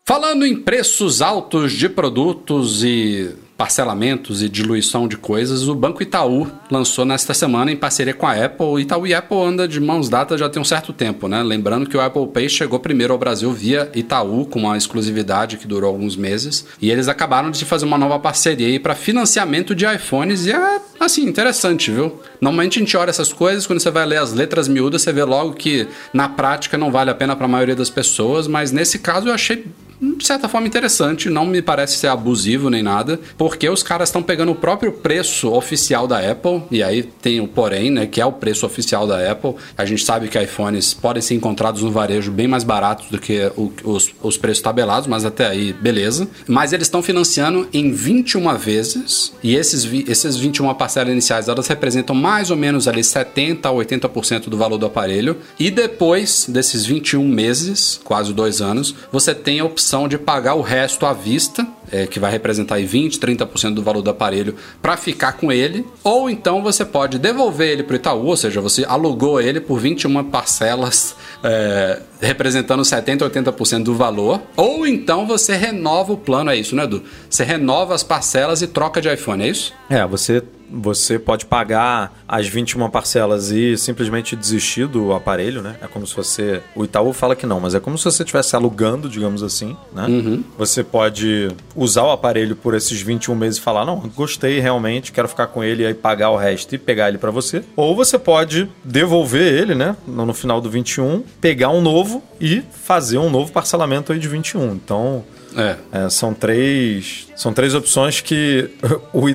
Falando em preços altos de produtos e parcelamentos e diluição de coisas, o Banco Itaú lançou nesta semana em parceria com a Apple. Itaú e Apple anda de mãos dadas já tem um certo tempo, né? Lembrando que o Apple Pay chegou primeiro ao Brasil via Itaú, com uma exclusividade que durou alguns meses, e eles acabaram de fazer uma nova parceria para financiamento de iPhones e é assim, interessante, viu? Normalmente a gente olha essas coisas, quando você vai ler as letras miúdas, você vê logo que na prática não vale a pena para a maioria das pessoas, mas nesse caso eu achei de certa forma interessante, não me parece ser abusivo nem nada, porque os caras estão pegando o próprio preço oficial da Apple, e aí tem o porém, né, que é o preço oficial da Apple. A gente sabe que iPhones podem ser encontrados no varejo bem mais baratos do que o, os, os preços tabelados, mas até aí, beleza. Mas eles estão financiando em 21 vezes, e esses, esses 21 parcelas iniciais, elas representam mais ou menos ali 70 a 80% do valor do aparelho, e depois desses 21 meses, quase dois anos, você tem a opção opção de pagar o resto à vista, é, que vai representar aí 20, 30% do valor do aparelho, para ficar com ele. Ou então você pode devolver ele para o Itaú, ou seja, você alugou ele por 21 parcelas, é, representando 70, 80% do valor. Ou então você renova o plano, é isso, né, Edu? Você renova as parcelas e troca de iPhone, é isso? É, você você pode pagar as 21 parcelas e simplesmente desistir do aparelho, né? É como se você. O Itaú fala que não, mas é como se você estivesse alugando, digamos assim, né? Uhum. Você pode usar o aparelho por esses 21 meses e falar: não, gostei realmente, quero ficar com ele e aí pagar o resto e pegar ele para você. Ou você pode devolver ele, né? No final do 21, pegar um novo e fazer um novo parcelamento aí de 21. Então. É. É, são três são três opções que o,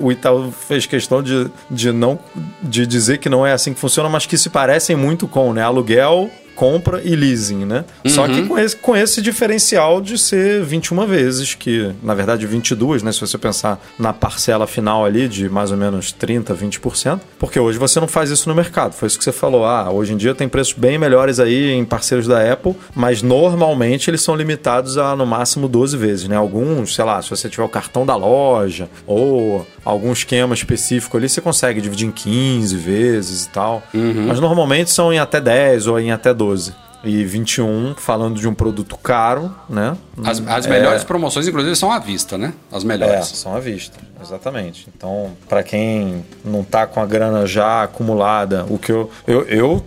o Itaú fez questão de, de não de dizer que não é assim que funciona, mas que se parecem muito com né? aluguel, compra e leasing, né? Uhum. Só que uhum. com esse, com esse diferencial de ser 21 vezes, que na verdade 22, né? Se você pensar na parcela final ali de mais ou menos 30, 20%, porque hoje você não faz isso no mercado. Foi isso que você falou. Ah, hoje em dia tem preços bem melhores aí em parceiros da Apple, mas normalmente eles são limitados a no máximo 12 vezes, né? Alguns, sei lá, se você tiver o cartão da loja ou algum esquema específico ali, você consegue dividir em 15 vezes e tal. Uhum. Mas normalmente são em até 10 ou em até 12. 12 e 21, falando de um produto caro, né? As, as melhores é... promoções, inclusive, são à vista, né? As melhores. É, são à vista, exatamente. Então, para quem não tá com a grana já acumulada, o que eu, eu, eu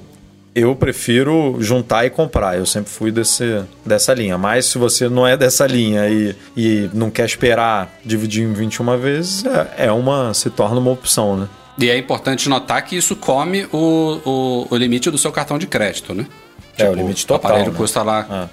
eu prefiro juntar e comprar. Eu sempre fui desse, dessa linha. Mas se você não é dessa linha e, e não quer esperar dividir em 21 vezes, é, é uma se torna uma opção, né? E é importante notar que isso come o, o, o limite do seu cartão de crédito, né? Tipo, é, o tipo, limite total. O aparelho né? custa lá. Ah.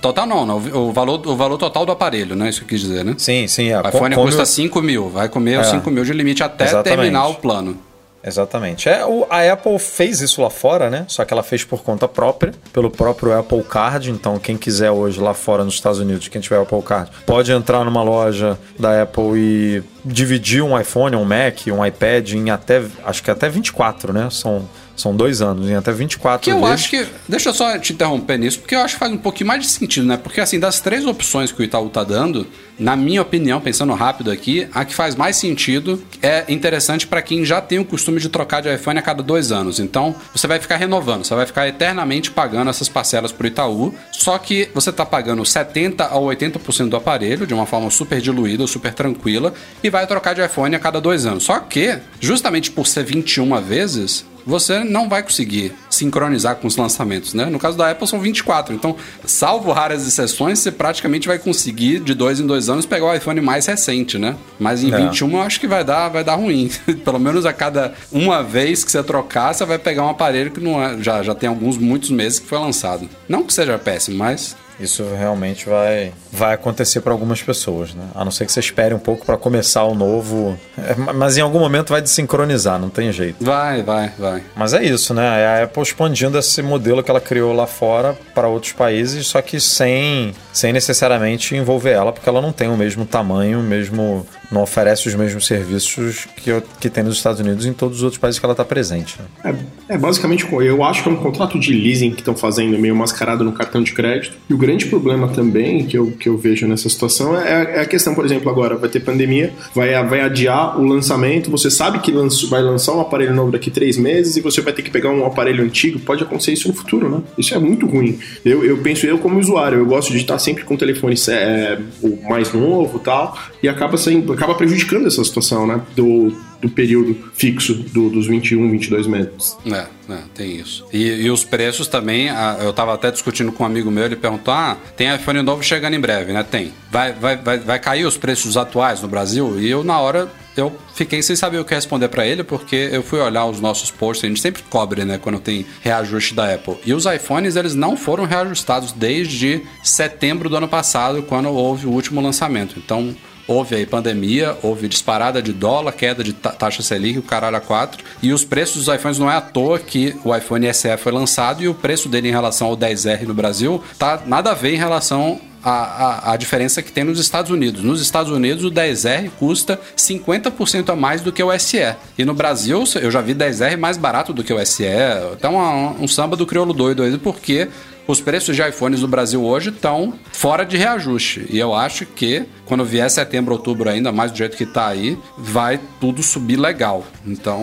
Total não, não, o valor, o valor total do aparelho, né? Isso que eu quis dizer, né? Sim, sim. É. O iPhone Como custa eu... 5 mil, vai comer é. os 5 mil de limite até Exatamente. terminar o plano. Exatamente. É, o, a Apple fez isso lá fora, né? Só que ela fez por conta própria, pelo próprio Apple Card. Então, quem quiser hoje lá fora nos Estados Unidos, quem tiver Apple Card, pode entrar numa loja da Apple e dividir um iPhone, um Mac, um iPad em até, acho que até 24, né? São são dois anos, em até 24 Que eu vezes. acho que. Deixa eu só te interromper nisso, porque eu acho que faz um pouquinho mais de sentido, né? Porque, assim, das três opções que o Itaú tá dando, na minha opinião, pensando rápido aqui, a que faz mais sentido é interessante para quem já tem o costume de trocar de iPhone a cada dois anos. Então, você vai ficar renovando, você vai ficar eternamente pagando essas parcelas pro Itaú, só que você tá pagando 70% a 80% do aparelho, de uma forma super diluída, super tranquila, e vai trocar de iPhone a cada dois anos. Só que, justamente por ser 21 vezes, você não vai conseguir sincronizar com os lançamentos, né? No caso da Apple são 24, então, salvo raras exceções, você praticamente vai conseguir de dois em dois anos pegar o iPhone mais recente, né? Mas em É. 21 eu acho que vai dar, vai dar ruim. Pelo menos a cada uma vez que você trocar, você vai pegar um aparelho que não é, já, já tem alguns muitos meses que foi lançado. Não que seja péssimo, mas Isso realmente vai, vai acontecer para algumas pessoas, né? A não ser que você espere um pouco para começar o novo. É, mas em algum momento vai desincronizar, não tem jeito. vai, vai, vai. Mas é isso, né? É a Apple expandindo esse modelo que ela criou lá fora para outros países, só que sem, sem necessariamente envolver ela, porque ela não tem o mesmo tamanho, o mesmo não oferece os mesmos serviços que, que tem nos Estados Unidos e em todos os outros países que ela está presente. né? É, é basicamente, eu acho que é um contrato de leasing que estão fazendo meio mascarado no cartão de crédito. E o grande problema também que eu, que eu vejo nessa situação é, é a questão, por exemplo, agora vai ter pandemia, vai, vai adiar o lançamento, você sabe que lança, vai lançar um aparelho novo daqui três meses e você vai ter que pegar um aparelho antigo, pode acontecer isso no futuro, né? Isso é muito ruim. Eu, eu penso, eu como usuário, eu gosto de estar sempre com o telefone é, o mais novo e tal, e acaba, sendo, acaba prejudicando essa situação, né? Do, do período fixo do, dos 21, 22 meses. É, é, tem isso. E, e os preços também, ah, eu tava até discutindo com um amigo meu, ele perguntou: ah, tem iPhone novo chegando em breve, né? Tem. Vai, vai, vai, vai cair os preços atuais no Brasil? E eu, na hora, eu fiquei sem saber o que responder para ele, porque eu fui olhar os nossos posts, a gente sempre cobre, né, quando tem reajuste da Apple. E os iPhones, eles não foram reajustados desde setembro do ano passado, quando houve o último lançamento. Então, Houve aí pandemia, houve disparada de dólar, queda de ta- taxa Selic, o caralho a 4. E os preços dos iPhones não é à toa que o iPhone SE foi lançado e o preço dele em relação ao 10R no Brasil tá nada a ver em relação à, à, à diferença que tem nos Estados Unidos. Nos Estados Unidos, o 10R custa 50% a mais do que o SE. E no Brasil, eu já vi 10R mais barato do que o SE. Então, uma- um samba do crioulo doido aí, porque os preços de iPhones no Brasil hoje estão fora de reajuste. E eu acho que quando vier setembro, outubro ainda, mais do jeito que tá aí, vai tudo subir legal. Então,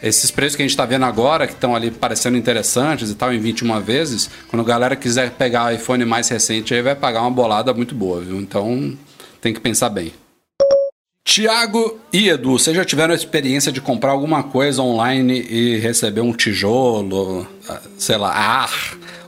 esses preços que a gente tá vendo agora, que estão ali parecendo interessantes e tal, em 21 vezes, quando a galera quiser pegar o iPhone mais recente aí, vai pagar uma bolada muito boa, viu? Então, tem que pensar bem. Tiago e Edu, vocês já tiveram a experiência de comprar alguma coisa online e receber um tijolo, ah, sei lá, ar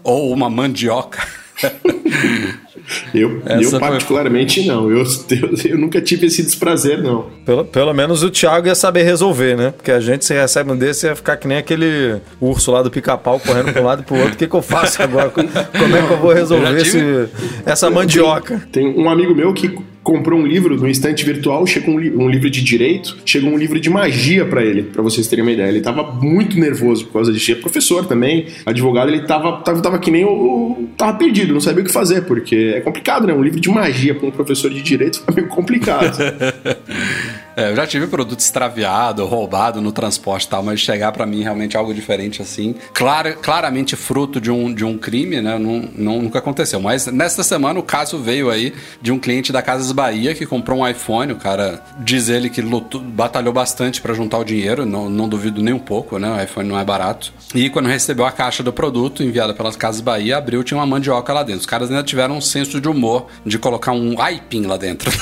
ou uma mandioca? Eu, eu foi- particularmente não. Eu, eu, eu nunca tive esse desprazer, não. Pelo, pelo menos o Thiago ia saber resolver, né? Porque a gente, se recebe um desse, ia ficar que nem aquele urso lá do pica-pau correndo para um lado e pro outro. O que, que eu faço agora? Como é que eu vou resolver Eu já tive- esse, essa mandioca? Tem um amigo meu que comprou um livro no estante virtual, chegou um, li- um livro de direito, chegou um livro de magia pra ele, pra vocês terem uma ideia. Ele tava muito nervoso por causa disso. É professor também, advogado, ele tava, tava, tava que nem o, o- tava perdido, não sabia o que fazer, porque é complicado, né? Um livro de magia pra um professor de direito fica meio complicado. É, eu já tive produto extraviado, roubado no transporte e tal, mas chegar pra mim realmente algo diferente assim, clara, claramente fruto de um, de um crime, né? Não, não- nunca aconteceu. Mas nesta semana o caso veio aí de um cliente da Casas Bahia que comprou um iPhone. O cara diz ele que lutou, batalhou bastante pra juntar o dinheiro, não, não duvido nem um pouco, né? O iPhone não é barato. E quando recebeu a caixa do produto enviada pelas Casas Bahia, abriu tinha uma mandioca lá dentro. Os caras ainda tiveram um senso de humor de colocar um aipim lá dentro.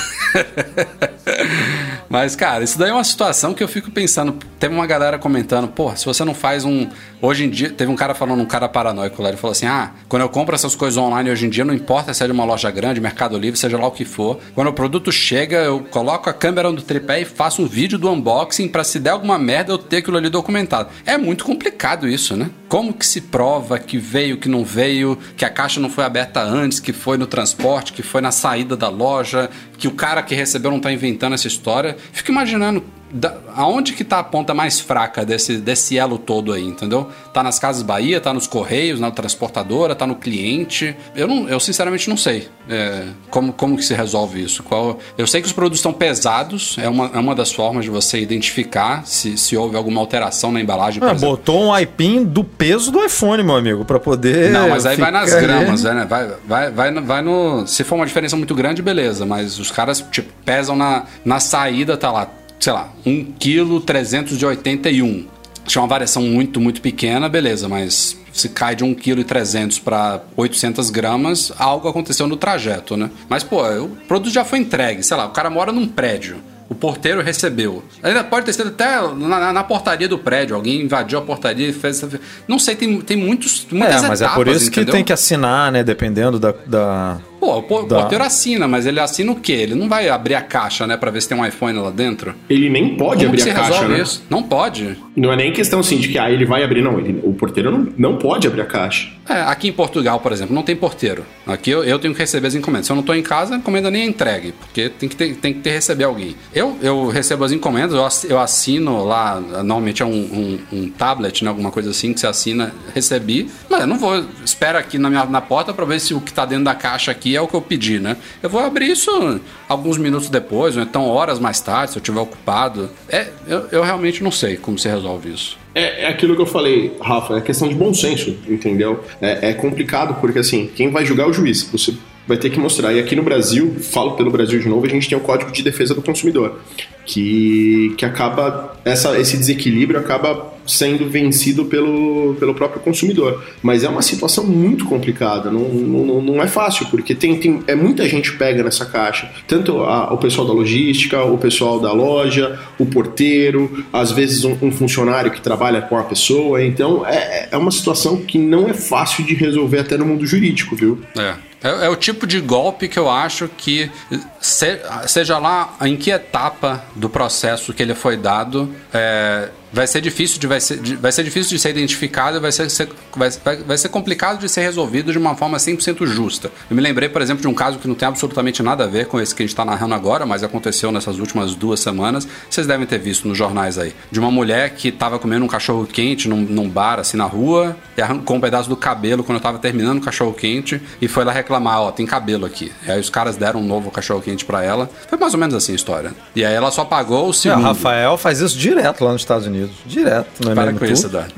Mas, cara, isso daí é uma situação que eu fico pensando. Teve uma galera comentando, pô, se você não faz um. Hoje em dia, teve um cara falando, um cara paranoico lá, ele falou assim: ah, quando eu compro essas coisas online hoje em dia, não importa se é de uma loja grande, Mercado Livre, seja lá o que for. Quando o produto chega, eu coloco a câmera no tripé e faço um vídeo do unboxing pra se der alguma merda eu ter aquilo ali documentado. É muito complicado isso, né? Como que se prova que veio, que não veio, que a caixa não foi aberta antes, que foi no transporte, que foi na saída da loja, que o cara que recebeu não tá inventando essa história. Fico imaginando da, aonde que tá a ponta mais fraca desse, desse elo todo aí, entendeu? Tá nas Casas Bahia, tá nos Correios, na transportadora, tá no cliente. Eu, não, eu sinceramente não sei é, como, como que se resolve isso. Qual, eu sei que os produtos estão pesados, é uma, é uma das formas de você identificar se, se houve alguma alteração na embalagem. Ah, botou um iPin do peso do iPhone, meu amigo, para poder. Não, mas aí vai nas gramas, né? Vai, vai, vai, vai no. Se for uma diferença muito grande, beleza, mas os caras tipo, pesam na, na saída, tá lá sei lá, 1 kg 381. Se é uma variação muito, muito pequena, beleza, mas se cai de 1,3 kg para 800 gramas, algo aconteceu no trajeto, né? Mas, pô, o produto já foi entregue, sei lá, o cara mora num prédio. O porteiro recebeu. Ainda pode ter sido até na, na, portaria do prédio. Alguém invadiu a portaria e fez. Não sei, tem, tem muitos. Muitas é, mas etapas, é por isso entendeu? que tem que assinar, né? Dependendo da, da Pô, o da... porteiro assina, mas ele assina o quê? Ele não vai abrir a caixa, né, pra ver se tem um iPhone lá dentro? Ele nem pode Como abrir a caixa, né? Isso? Não pode. Não é nem questão assim de que ah, ele vai abrir, não. Ele, o porteiro não, não pode abrir a caixa. É, aqui em Portugal, por exemplo, não tem porteiro. Aqui eu, eu tenho que receber as encomendas. Se eu não tô em casa, a encomenda nem é entregue, porque tem que ter, tem que ter receber alguém. Eu, eu recebo as encomendas, eu assino lá, normalmente é um, um, um tablet, né, alguma coisa assim, que você assina, recebi, mas eu não vou, espera aqui na, minha, na porta pra ver se o que tá dentro da caixa aqui é o que eu pedi, né? Eu vou abrir isso alguns minutos depois, ou então horas mais tarde, se eu estiver ocupado. É, eu, eu realmente não sei como se resolve isso. É, é, aquilo que eu falei, Rafa, é questão de bom senso, entendeu? É, é, complicado porque, assim, quem vai julgar é o juiz. Você vai ter que mostrar. E aqui no Brasil, falo pelo Brasil de novo, a gente tem o Código de Defesa do Consumidor, que, que acaba, essa, esse desequilíbrio acaba sendo vencido pelo, pelo próprio consumidor. Mas é uma situação muito complicada, não, não, não é fácil, porque tem, tem é muita gente pega nessa caixa. Tanto a, o pessoal da logística, o pessoal da loja, o porteiro, às vezes um, um funcionário que trabalha com a pessoa. Então é, é uma situação que não é fácil de resolver até no mundo jurídico, viu? É. É, é, o tipo de golpe que eu acho que, se, seja lá em que etapa do processo que ele foi dado, é, vai ser difícil de vai ser, de, vai ser difícil de ser identificado, vai ser, ser vai, vai, ser complicado de ser resolvido de uma forma 100% justa. Eu me lembrei, por exemplo, de um caso que não tem absolutamente nada a ver com esse que a gente está narrando agora, mas aconteceu nessas últimas duas semanas. Vocês devem ter visto nos jornais aí. De uma mulher que estava comendo um cachorro quente num, num, bar, assim, na rua, e arrancou um pedaço do cabelo quando eu estava terminando o cachorro quente e foi lá reclamar: ó, tem cabelo aqui. E aí os caras deram um novo cachorro quente para ela. Foi mais ou menos assim a história. E aí ela só pagou o segundo. É, o Rafael faz isso direto lá nos Estados Unidos. Direto, não é Para com tu? isso, Eduardo.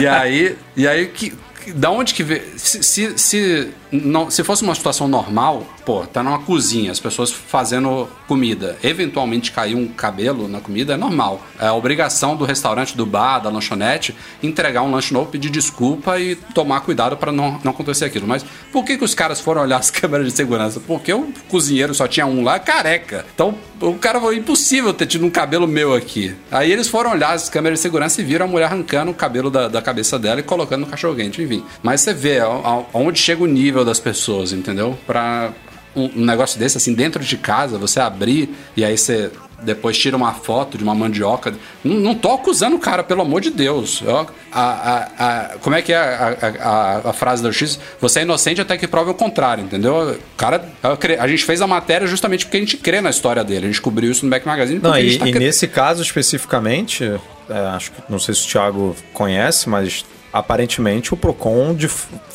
e aí, e aí que, da onde que vê? Se, se, se, não, se fosse uma situação normal, pô, tá numa cozinha, as pessoas fazendo comida, eventualmente cair um cabelo na comida é normal. É a obrigação do restaurante, do bar, da lanchonete, entregar um lanche novo, pedir desculpa e tomar cuidado para não, não acontecer aquilo. Mas por que, que os caras foram olhar as câmeras de segurança? Porque o cozinheiro só tinha um lá, careca. Então o cara falou, impossível ter tido um cabelo meu aqui. Aí eles foram olhar as câmeras de segurança e viram a mulher arrancando o cabelo da, da cabeça dela e colocando no cachorro quente, enfim. Mas você vê aonde chega o nível das pessoas, entendeu? Pra um, um negócio desse, assim, dentro de casa, você abrir e aí você depois tira uma foto de uma mandioca. Não, não tô acusando o cara, pelo amor de Deus. Eu, a, a, a, como é que é a, frase do X? Você é inocente até que prove o contrário, entendeu? O cara, a gente fez a matéria justamente porque a gente crê na história dele. A gente cobriu isso no Back Magazine. Não, e, tá e nesse caso especificamente, é, acho que não sei se o Thiago conhece, mas aparentemente o Procon, de,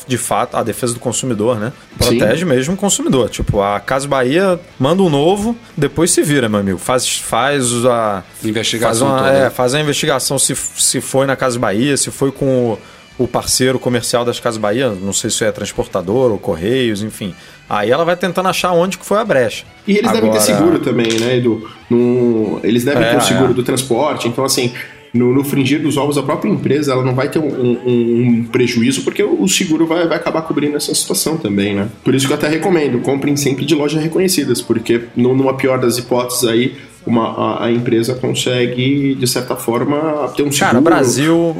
de fato, a defesa do consumidor, né? Protege Sim. mesmo o consumidor. Tipo, a Casa Bahia manda um novo, depois se vira, meu amigo. Faz, faz a. Investigação. Faz, uma, é, faz a investigação se, se foi na Casa Bahia, se foi com o, o parceiro comercial das Casas Bahia, não sei se é transportador ou Correios, enfim. Aí ela vai tentando achar onde que foi a brecha. E eles Agora... devem ter seguro também, né, Edu? No... Eles devem é, ter o seguro é. do transporte, então assim, no, no, fringir dos ovos, a própria empresa ela não vai ter um, um, um, prejuízo, porque o seguro vai, vai acabar cobrindo essa situação também, né? Por isso que eu até recomendo, comprem sempre de lojas reconhecidas, porque numa pior das hipóteses aí, uma, a, a empresa consegue, de certa forma, ter um seguro. Cara, Brasil,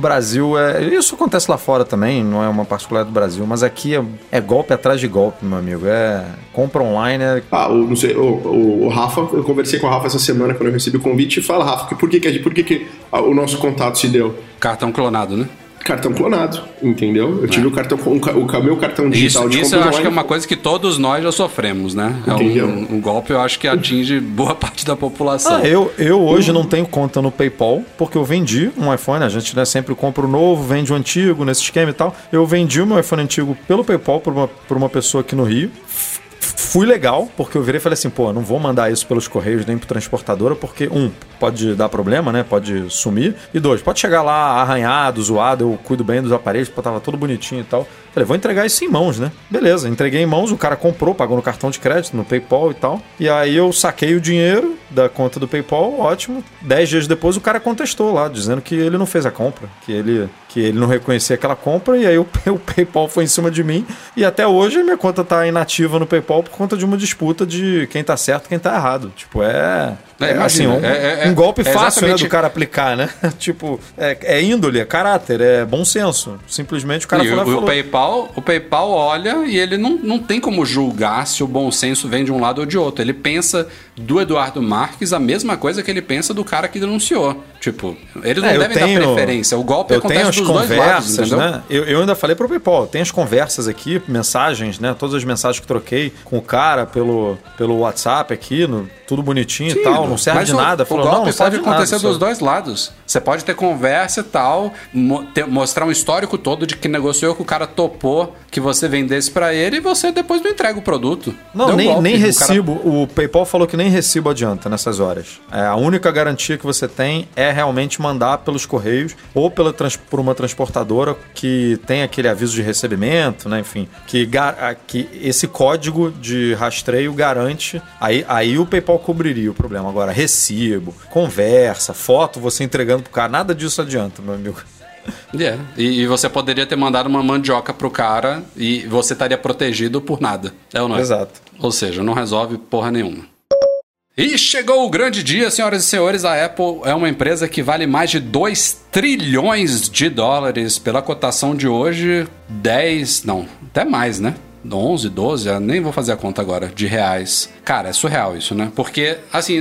Brasil é. Isso acontece lá fora também, não é uma particular do Brasil, mas aqui é, é golpe atrás de golpe, meu amigo. É. Compra online. É... Ah, o, não sei, o, o, o, Rafa, eu conversei com o Rafa essa semana quando eu recebi o convite e fala, Rafa, por que, que, por que, que o nosso contato se deu? Cartão clonado, né? Cartão clonado, entendeu? Eu tive o cartão com o, meu cartão digital isso, de Isso eu acho que é uma coisa que todos nós já sofremos, né? É Entendeu? um, um golpe, eu acho que atinge boa parte da população. Ah, eu, eu hoje não tenho conta no PayPal, porque eu vendi um iPhone. A gente né, sempre compra o novo, vende o antigo nesse esquema e tal. Eu vendi o meu iPhone antigo pelo PayPal por uma, por uma pessoa aqui no Rio. Fui legal, porque eu virei e falei assim, pô, não vou mandar isso pelos correios nem pro transportadora, porque, um, pode dar problema, né? Pode sumir. E dois, pode chegar lá arranhado, zoado, eu cuido bem dos aparelhos, pô, tava tudo bonitinho e tal. Falei, vou entregar isso em mãos, né? Beleza, entreguei em mãos, o cara comprou, pagou no cartão de crédito, no PayPal e tal. E aí eu saquei o dinheiro da conta do PayPal, ótimo. Dez dias depois o cara contestou lá, dizendo que ele não fez a compra, que ele, que ele não reconhecia aquela compra, e aí o, o PayPal foi em cima de mim. E até hoje minha conta tá inativa no PayPal por conta de uma disputa de quem tá certo e quem tá errado. Tipo, é. É, assim, imagina, um, é- é- um golpe é fácil, né, do cara aplicar, né? tipo, é, é índole, é caráter, é bom senso. Simplesmente o cara E foi lá e o falou. PayPal, o PayPal olha e ele não, não tem como julgar se o bom senso vem de um lado ou de outro. Ele pensa do Eduardo Marques a mesma coisa que ele pensa do cara que denunciou. Tipo, eles não É, devem tenho- dar preferência. O golpe eu acontece tenho as dos dois lados, conversas, entendeu? né? Eu, eu ainda falei pro PayPal, tem as conversas aqui, mensagens, né? Todas as mensagens que troquei com o cara pelo, pelo WhatsApp aqui, no- tudo bonitinho e tal, não serve de o- nada. O Falou, golpe não, não pode nada. acontecer só- dos dois lados. Você pode ter conversa e tal, mo- ter- mostrar um histórico todo de que negociou que o cara topou que você vendesse pra ele e você depois não entrega o produto. Não, Deu nem, golpe. nem O cara- recibo. O PayPal falou que nem recibo adianta nessas horas. É, a única garantia que você tem é realmente mandar pelos correios ou pela trans- por uma transportadora que tem aquele aviso de recebimento, né? Enfim, que, que esse código de rastreio garante. Aí, aí o PayPal cobriria o problema. Agora, recibo, conversa, foto, você entregando pro cara, nada disso adianta, meu amigo. É, E, e você poderia ter mandado uma mandioca pro cara e você estaria protegido por nada. É ou não é? Exato. Ou seja, não resolve porra nenhuma. E chegou o grande dia, senhoras e senhores. A Apple é uma empresa que vale mais de 2 trilhões de dólares pela cotação de hoje. 10, não, até mais, né? 11, 12, eu nem vou fazer a conta agora, de reais. Cara, é surreal isso, né? Porque, assim,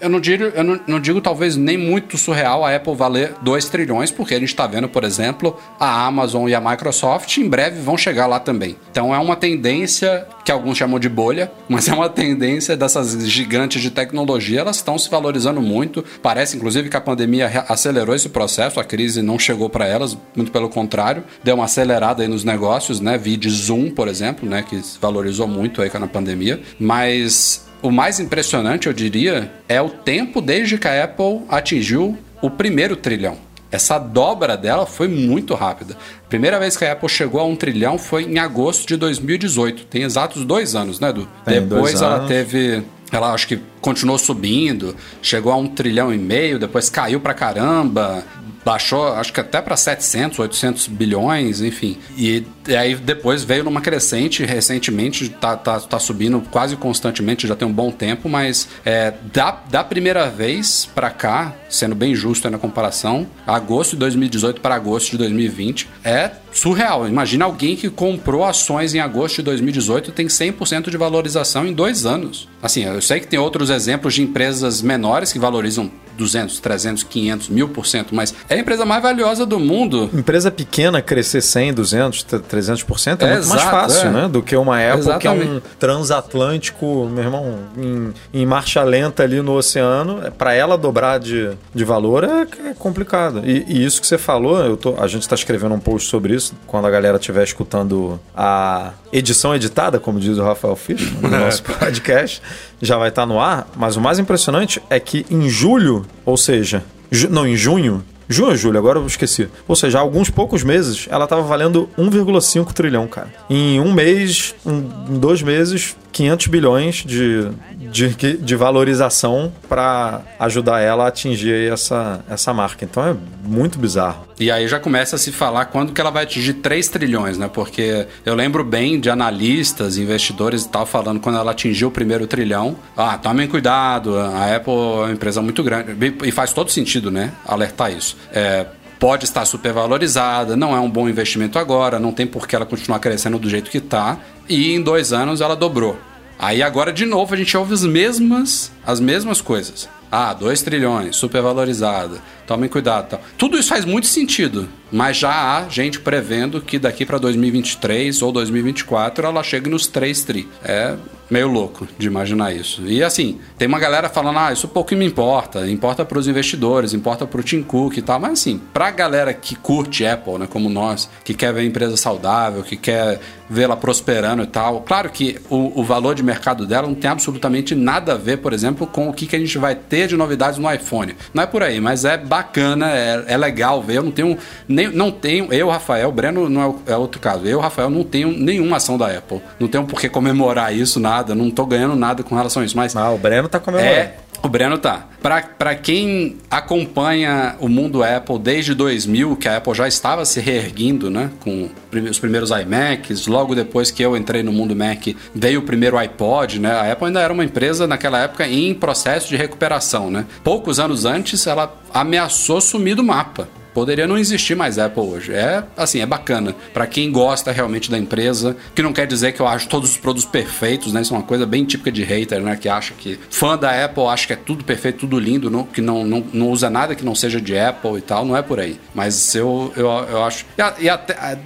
eu não digo, eu não, não digo talvez nem muito surreal a Apple valer 2 trilhões, porque a gente tá vendo, por exemplo, a Amazon e a Microsoft em breve vão chegar lá também. Então é uma tendência que alguns chamam de bolha, mas é uma tendência dessas gigantes de tecnologia, elas estão se valorizando muito. Parece, inclusive, que a pandemia acelerou esse processo, a crise não chegou para elas, muito pelo contrário, deu uma acelerada aí nos negócios, né? Vide Zoom, por exemplo, né? Que se valorizou muito aí na pandemia. Mas o mais impressionante, eu diria, é o tempo desde que a Apple atingiu o primeiro trilhão. Essa dobra dela foi muito rápida. Primeira vez que a Apple chegou a um trilhão foi em agosto de 2018. Tem exatos dois anos, né, Edu? Tem Depois ela anos. teve. Ela acho que continuou subindo, chegou a um trilhão e meio, depois caiu pra caramba, baixou acho que até para 700, 800 bilhões, enfim. E, e aí depois veio numa crescente, recentemente tá, tá, tá subindo quase constantemente, já tem um bom tempo, mas é, da, da primeira vez pra cá, sendo bem justo na comparação, agosto de 2018 para agosto de 2020, é surreal. Imagina alguém que comprou ações em agosto de 2018 tem 100% de valorização em dois anos. Assim, eu sei que tem outros exemplos de empresas menores que valorizam 200, 300, 500, mil por cento, mas é a empresa mais valiosa do mundo. Empresa pequena crescer 100, 200, 300% é, É, muito mais exato, fácil, é. né? Do que uma Apple que é um transatlântico, meu irmão, em, em marcha lenta ali no oceano. Para ela dobrar de, de valor é, é complicado. E, e isso que você falou, eu tô, a gente está escrevendo um post sobre isso quando a galera estiver escutando a edição editada, como diz o Rafael Fischer, no nosso podcast, já vai estar no ar. Mas o mais impressionante é que em julho, ou seja, ju- não, em junho, Junho ou julho, agora eu esqueci. Ou seja, há alguns poucos meses, ela estava valendo 1,5 trilhão, cara. Em um mês, um- em dois meses, 500 bilhões de, de, de valorização para ajudar ela a atingir essa, essa marca. Então é muito bizarro. E aí já começa a se falar quando que ela vai atingir 3 trilhões, né? Porque eu lembro bem de analistas, investidores e tal, falando quando ela atingiu o primeiro trilhão. Ah, tomem cuidado, a Apple é uma empresa muito grande. E faz todo sentido, né? Alertar isso. É, pode estar supervalorizada, não é um bom investimento agora, não tem por que ela continuar crescendo do jeito que está. E em dois anos ela dobrou. Aí agora de novo a gente ouve as mesmas, as mesmas coisas. Ah, 2 trilhões, supervalorizada. Tomem cuidado. Tal. Tudo isso faz muito sentido, mas já há gente prevendo que daqui para 2023 ou 2024 ela chegue nos 3 tri. É meio louco de imaginar isso. E assim, tem uma galera falando, ah, isso pouco me importa, importa para os investidores, importa para o Tim Cook e tal, mas assim, para a galera que curte Apple, né, como nós, que quer ver a empresa saudável, que quer vê-la prosperando e tal, claro que o, o, valor de mercado dela não tem absolutamente nada a ver, por exemplo, com o que, que a gente vai ter de novidades no iPhone. Não é por aí, mas é bacana, é, é legal ver. Eu não tenho, nem, não tenho, eu, Rafael, Breno não é, é outro caso. Eu, Rafael, não tenho nenhuma ação da Apple. Não tenho por que comemorar isso, nada. Não tô ganhando nada com relação a isso. Mas. Ah, o Breno tá comemorando. É, o Breno tá. Para quem acompanha o mundo Apple desde 2000, que a Apple já estava se reerguindo, né? Com os primeiros iMacs, logo depois que eu entrei no mundo Mac, veio o primeiro iPod, né? A Apple ainda era uma empresa naquela época em processo de recuperação, né? Poucos anos antes, ela ameaçou sumir do mapa poderia não existir mais Apple hoje. É assim, é bacana para quem gosta realmente da empresa, que não quer dizer que eu acho todos os produtos perfeitos, né? Isso é uma coisa bem típica de hater, né? Que acha que fã da Apple acha que é tudo perfeito, tudo lindo, não, que não, não, não usa nada que não seja de Apple e tal, não é por aí. Mas eu, eu, eu acho. E, e até,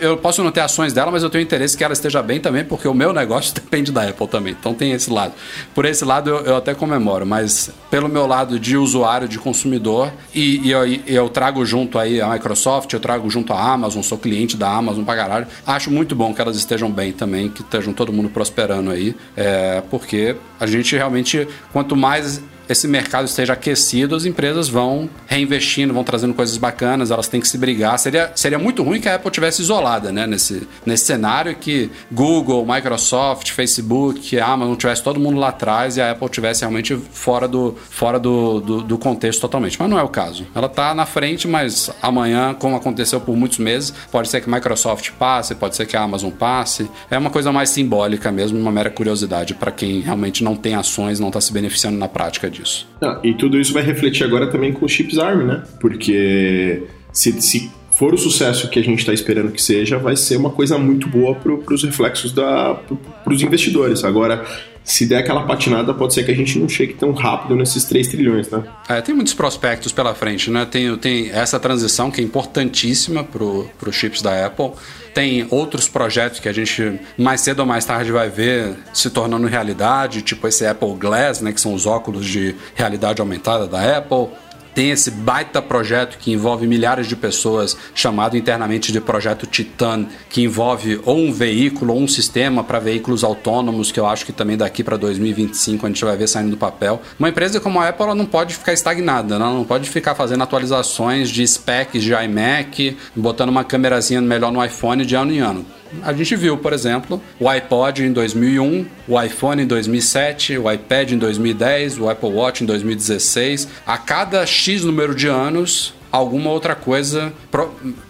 eu posso não ter ações dela, mas eu tenho interesse que ela esteja bem também, porque o meu negócio depende da Apple também. Então tem esse lado. Por esse lado eu, eu até comemoro, mas pelo meu lado de usuário, de consumidor, e, e eu, eu trago junto junto aí a Microsoft, eu trago junto a Amazon, sou cliente da Amazon pra caralho. Acho muito bom que elas estejam bem também, que estejam todo mundo prosperando aí, é, porque a gente realmente, quanto mais esse mercado esteja aquecido, as empresas vão reinvestindo, vão trazendo coisas bacanas, elas têm que se brigar. Seria, seria muito ruim que a Apple tivesse isolada, né? Nesse, nesse cenário que Google, Microsoft, Facebook, Amazon tivesse todo mundo lá atrás e a Apple tivesse realmente fora do, fora do, do, do contexto totalmente. Mas não é o caso. Ela está na frente, mas amanhã, como aconteceu por muitos meses, pode ser que Microsoft passe, pode ser que a Amazon passe. É uma coisa mais simbólica mesmo, uma mera curiosidade para quem realmente não tem ações, não está se beneficiando na prática disso. Ah, e tudo isso vai refletir agora também com os chips ARM, né? Porque se, se for o sucesso que a gente está esperando que seja, vai ser uma coisa muito boa para os reflexos para os investidores. Agora, se der aquela patinada, pode ser que a gente não chegue tão rápido nesses 3 trilhões, né? É, tem muitos prospectos pela frente, né? Tem, tem essa transição que é importantíssima para os chips da Apple. Tem outros projetos que a gente mais cedo ou mais tarde vai ver se tornando realidade, tipo esse Apple Glass, né? Que são os óculos de realidade aumentada da Apple tem esse baita projeto que envolve milhares de pessoas, chamado internamente de Projeto Titan, que envolve ou um veículo ou um sistema para veículos autônomos, que eu acho que também daqui para 2025 a gente vai ver saindo do papel. Uma empresa como a Apple ela não pode ficar estagnada, ela não pode ficar fazendo atualizações de specs de iMac, botando uma câmerazinha melhor no iPhone de ano em ano. A gente viu, por exemplo, o iPod em 2001, o iPhone em 2007, o iPad em 2010, o Apple Watch em 2016. A cada X número de anos, alguma outra coisa,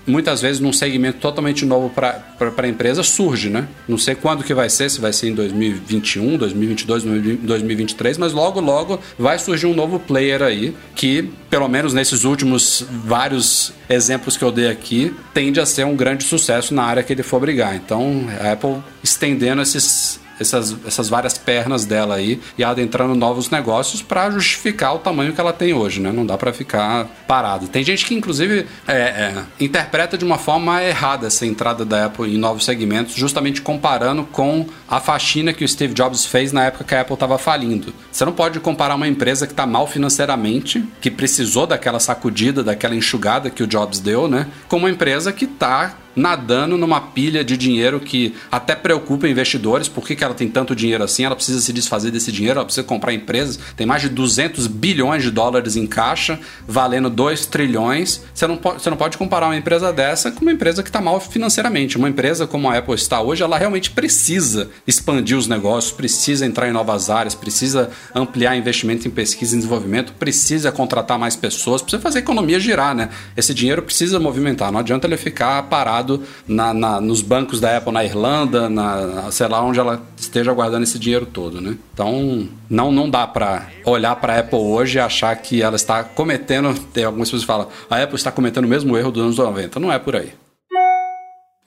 muitas vezes num segmento totalmente novo para a empresa, surge, né? Não sei quando que vai ser, se vai ser em 2021, 2022, 2023, mas logo, logo vai surgir um novo player aí que, pelo menos nesses últimos vários exemplos que eu dei aqui, tende a ser um grande sucesso na área que ele for brigar. Então, a Apple estendendo esses essas, essas várias pernas dela aí e adentrando novos negócios para justificar o tamanho que ela tem hoje, né? Não dá para ficar parado. Tem gente que, inclusive, é, é, interpreta de uma forma errada essa entrada da Apple em novos segmentos, justamente comparando com a faxina que o Steve Jobs fez na época que a Apple estava falindo. Você não pode comparar uma empresa que está mal financeiramente, que precisou daquela sacudida, daquela enxugada que o Jobs deu, né? Com uma empresa que está nadando numa pilha de dinheiro que até preocupa investidores. Por que, que ela tem tanto dinheiro assim? Ela precisa se desfazer desse dinheiro, ela precisa comprar empresas. Tem mais de 200 bilhões de dólares em caixa, valendo 2 trilhões. Você não, pode, você não pode comparar uma empresa dessa com uma empresa que está mal financeiramente. Uma empresa como a Apple está hoje, ela realmente precisa expandir os negócios, precisa entrar em novas áreas, precisa ampliar investimento em pesquisa e desenvolvimento, precisa contratar mais pessoas, precisa fazer a economia girar, né? Esse dinheiro precisa movimentar. Não adianta ele ficar parado guardado na, na, nos bancos da Apple na Irlanda, na, sei lá onde ela esteja guardando esse dinheiro todo, né? Então, não, não dá para olhar para a Apple hoje e achar que ela está cometendo, tem algumas pessoas que falam, a Apple está cometendo o mesmo erro dos anos 90. Não é por aí.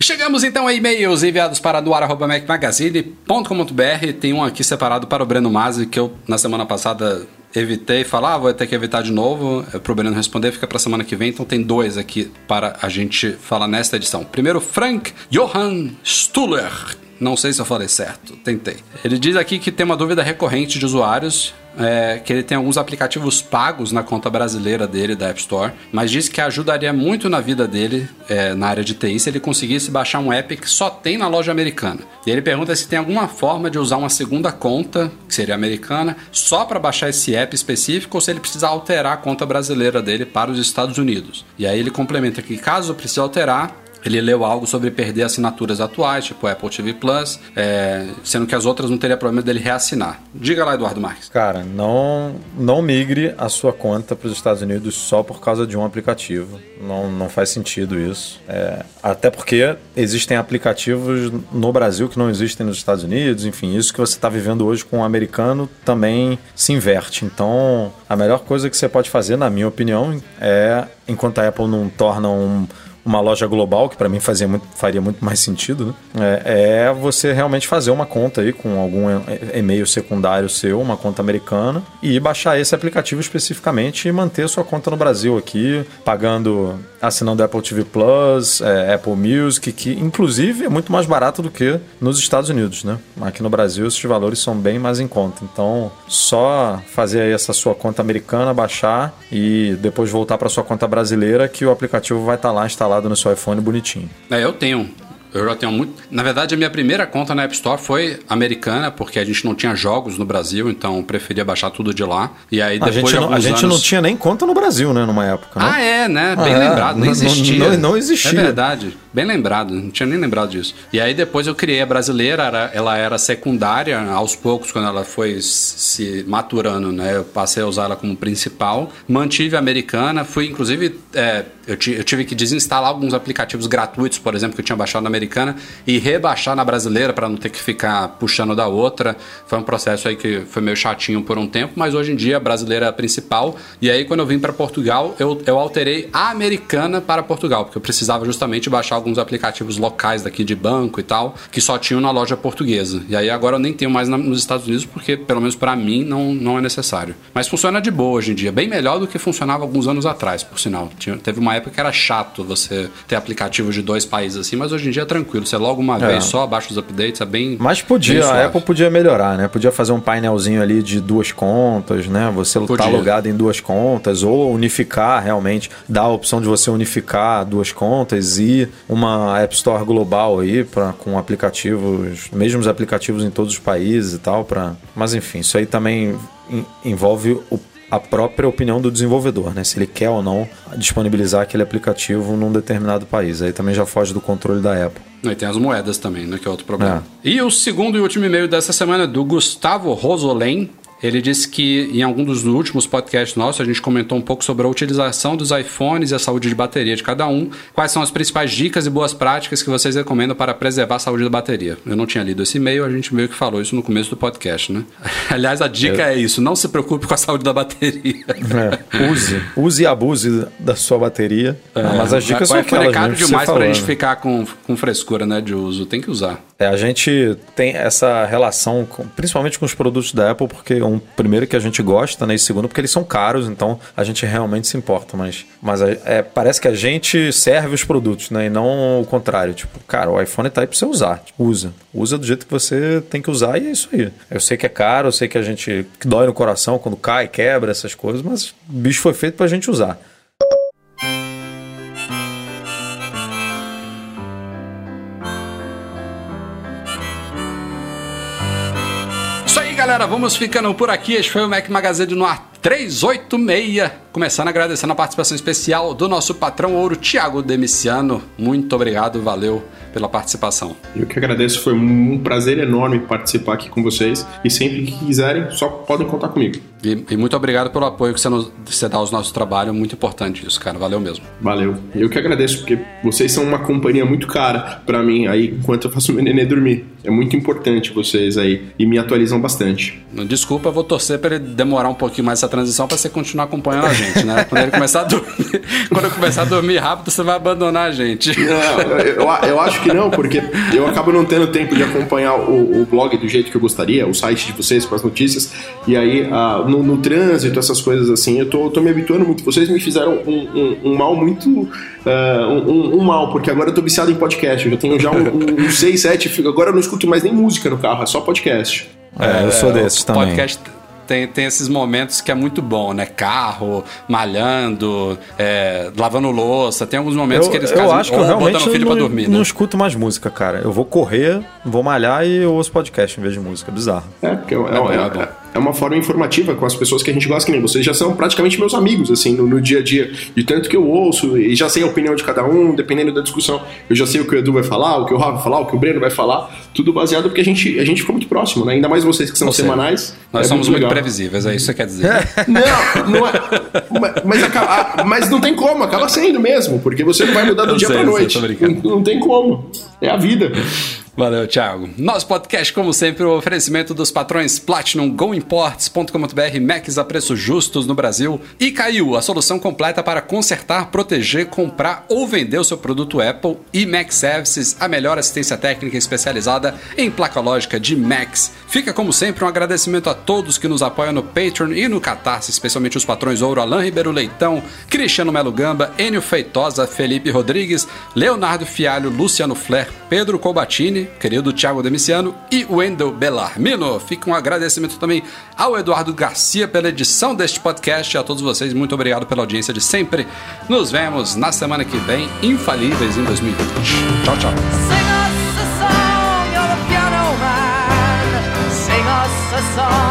Chegamos então a e-mails enviados para doar.macmagazine.com.br. Tem um aqui separado para o Breno Mazzi, que eu na semana passada evitei falar, ah, vou ter que evitar de novo, é, pro Breno responder, fica pra semana que vem. Então tem dois aqui para a gente falar nesta edição. Primeiro, Frank Johann Stuller. Não sei se eu falei certo, tentei. Ele diz aqui que tem uma dúvida recorrente de usuários é, que ele tem alguns aplicativos pagos na conta brasileira dele da App Store, mas diz que ajudaria muito na vida dele é, na área de TI se ele conseguisse baixar um app que só tem na loja americana. E ele pergunta se tem alguma forma de usar uma segunda conta, que seria americana, só para baixar esse app específico ou se ele precisa alterar a conta brasileira dele para os Estados Unidos. E aí ele complementa que caso precise alterar, ele leu algo sobre perder assinaturas atuais, tipo Apple TV Plus, é, sendo que as outras não teria problema dele reassinar. Diga lá, Eduardo Marques. Cara, não, não migre a sua conta para os Estados Unidos só por causa de um aplicativo. Não, não faz sentido isso. É, até porque existem aplicativos no Brasil que não existem nos Estados Unidos. Enfim, isso que você está vivendo hoje com o um americano também se inverte. Então, a melhor coisa que você pode fazer, na minha opinião, é enquanto a Apple não torna um uma loja global, que para mim fazia muito, faria muito mais sentido, né? é, é, você realmente fazer uma conta aí com algum e-mail secundário seu, uma conta americana, e baixar esse aplicativo especificamente e manter sua conta no Brasil aqui, pagando, assinando Apple TV Plus, é, Apple Music, que inclusive é muito mais barato do que nos Estados Unidos, né? Aqui no Brasil esses valores são bem mais em conta. Então, só fazer aí essa sua conta americana, baixar e depois voltar para sua conta brasileira que o aplicativo vai estar tá lá instalado instalado no seu iPhone bonitinho. É, eu tenho. Eu já tenho muito. Na verdade, a minha primeira conta na App Store foi americana, porque a gente não tinha jogos no Brasil, então preferia baixar tudo de lá. E aí depois a gente, de não, a gente anos... não tinha nem conta no Brasil, né, numa época. Né? Ah, é, né? Bem ah, lembrado, nem existia. Não, não, existia. É verdade. Bem lembrado, não tinha nem lembrado disso. E aí depois eu criei a brasileira, ela era secundária, aos poucos, quando ela foi se maturando, né? Eu passei a usar ela como principal. Mantive a americana, fui inclusive. É, eu, eu, tive que desinstalar alguns aplicativos gratuitos, por exemplo, que eu tinha baixado na americana, e rebaixar na brasileira para não ter que ficar puxando da outra. Foi um processo aí que foi meio chatinho por um tempo, mas hoje em dia a brasileira é a principal. E aí, quando eu vim para Portugal, eu, eu alterei a americana para Portugal, porque eu precisava justamente baixar alguns aplicativos locais daqui de banco e tal, que só tinham na loja portuguesa. E aí agora eu nem tenho mais na, nos Estados Unidos, porque pelo menos para mim não, não é necessário. Mas funciona de boa hoje em dia, bem melhor do que funcionava alguns anos atrás, por sinal. Tinha, teve uma época que era chato você ter aplicativo de dois países assim, mas hoje em dia é tranquilo. Você logo uma é. vez só, abaixa os updates, é bem. Mas podia, bem a Apple podia melhorar, né? Podia fazer um painelzinho ali de duas contas, né? Você tá podia. tá logado em duas contas, ou unificar realmente, dar a opção de você unificar duas contas e uma App Store global aí, pra, com aplicativos, mesmos aplicativos em todos os países e tal. Pra... Mas enfim, isso aí também envolve o a própria opinião do desenvolvedor, né? Se ele quer ou não disponibilizar aquele aplicativo num determinado país. Aí também já foge do controle da Apple. E tem as moedas também, né? Que é outro problema. É. E o segundo e último e-mail dessa semana é do Gustavo Rosolém. Ele disse que em algum dos últimos podcasts nossos a gente comentou um pouco sobre a utilização dos iPhones e a saúde de bateria de cada um. Quais são as principais dicas e boas práticas que vocês recomendam para preservar a saúde da bateria? Eu não tinha lido esse e-mail, a gente meio que falou isso no começo do podcast, né? Aliás, a dica é, é isso: não se preocupe com a saúde da bateria. É, use, use e abuse da sua bateria. É, mas as dicas são aquelas. É caro demais para a gente ficar com, com frescura né, de uso. Tem que usar. É, a gente tem essa relação, com, principalmente com os produtos da Apple, porque um primeiro que a gente gosta, né? E segundo porque eles são caros, então a gente realmente se importa. Mas, mas é, parece que a gente serve os produtos, né? E não o contrário. Tipo, cara, o iPhone tá aí pra você usar. Tipo, usa. Usa do jeito que você tem que usar e é isso aí. Eu sei que é caro, eu sei que a gente que dói no coração quando cai, quebra essas coisas, mas o bicho foi feito pra gente usar. Galera, vamos ficando por aqui. Este foi o Mac Magazine no ar 386. Começando agradecendo a participação especial do nosso patrão ouro, Thiago Demiciano. Muito obrigado, valeu pela participação. Eu que agradeço, foi um prazer enorme participar aqui com vocês. E sempre que quiserem, só podem contar comigo. E, e muito obrigado pelo apoio que você, nos, você dá aos nossos trabalhos, muito importante isso, cara. Valeu mesmo. Valeu. Eu que agradeço, porque vocês são uma companhia muito cara para mim aí enquanto eu faço meu nenê dormir. É muito importante vocês aí e me atualizam bastante. Desculpa, vou torcer para ele demorar um pouquinho mais essa transição para você continuar acompanhando a gente, né? Quando ele começar a dormir, quando eu começar a dormir rápido, você vai abandonar a gente. Não, eu, eu acho que não, porque eu acabo não tendo tempo de acompanhar o, o blog do jeito que eu gostaria, o site de vocês com as notícias, e aí uh, no, no, trânsito, essas coisas assim, eu tô, tô me habituando muito. Vocês me fizeram um, um, um mal muito. Uh, um, um, mal, porque agora eu tô viciado em podcast. Eu já tenho já um, um 6, 7. Agora eu não escuto mais nem música no carro, é só podcast. É, eu sou desses também. Podcast tem, tem esses momentos que é muito bom, né? Carro, malhando, é, lavando louça. Tem alguns momentos eu, que eles eu casam, acho que eu realmente filho não, pra dormir, não né? escuto mais música, cara. Eu vou correr, vou malhar e eu ouço podcast em vez de música. Bizarro. É, porque é, é, é, é uma forma informativa com as pessoas que a gente gosta, que nem vocês já são praticamente meus amigos, assim, no, no, dia a dia. De tanto que eu ouço e já sei a opinião de cada um, dependendo da discussão. Eu já sei o que o Edu vai falar, o que o Rafa vai falar, o que o Breno vai falar. Tudo baseado porque a gente, a gente ficou muito próximo, né? Ainda mais vocês que são semanais. Nós é somos muito, muito previsíveis, é isso que você quer dizer. não, não é. Mas, acaba, mas não tem como, acaba sendo mesmo, porque você não vai mudar do eu dia sei, pra noite. Não, não tem como. É a vida. Valeu, Thiago. Nosso podcast, como sempre, o oferecimento dos patrões Platinum, GoImports.com.br, Macs a preços justos no Brasil e Caiu, a solução completa para consertar, proteger, comprar ou vender o seu produto Apple e Mac Services, a melhor assistência técnica especializada em placa lógica de Macs. Fica, como sempre, um agradecimento a todos que nos apoiam no Patreon e no Catarse, especialmente os patrões Ouro, Alain Ribeiro Leitão, Cristiano Melo Gamba, Enio Feitosa, Felipe Rodrigues, Leonardo Fialho, Luciano Flair, Pedro Colbatini, querido Thiago Demiciano e Wendel Bellarmino. Fica um agradecimento também ao Eduardo Garcia pela edição deste podcast a todos vocês, muito obrigado pela audiência de sempre. Nos vemos na semana que vem, infalíveis em 2020. Tchau, tchau. Sing us a song.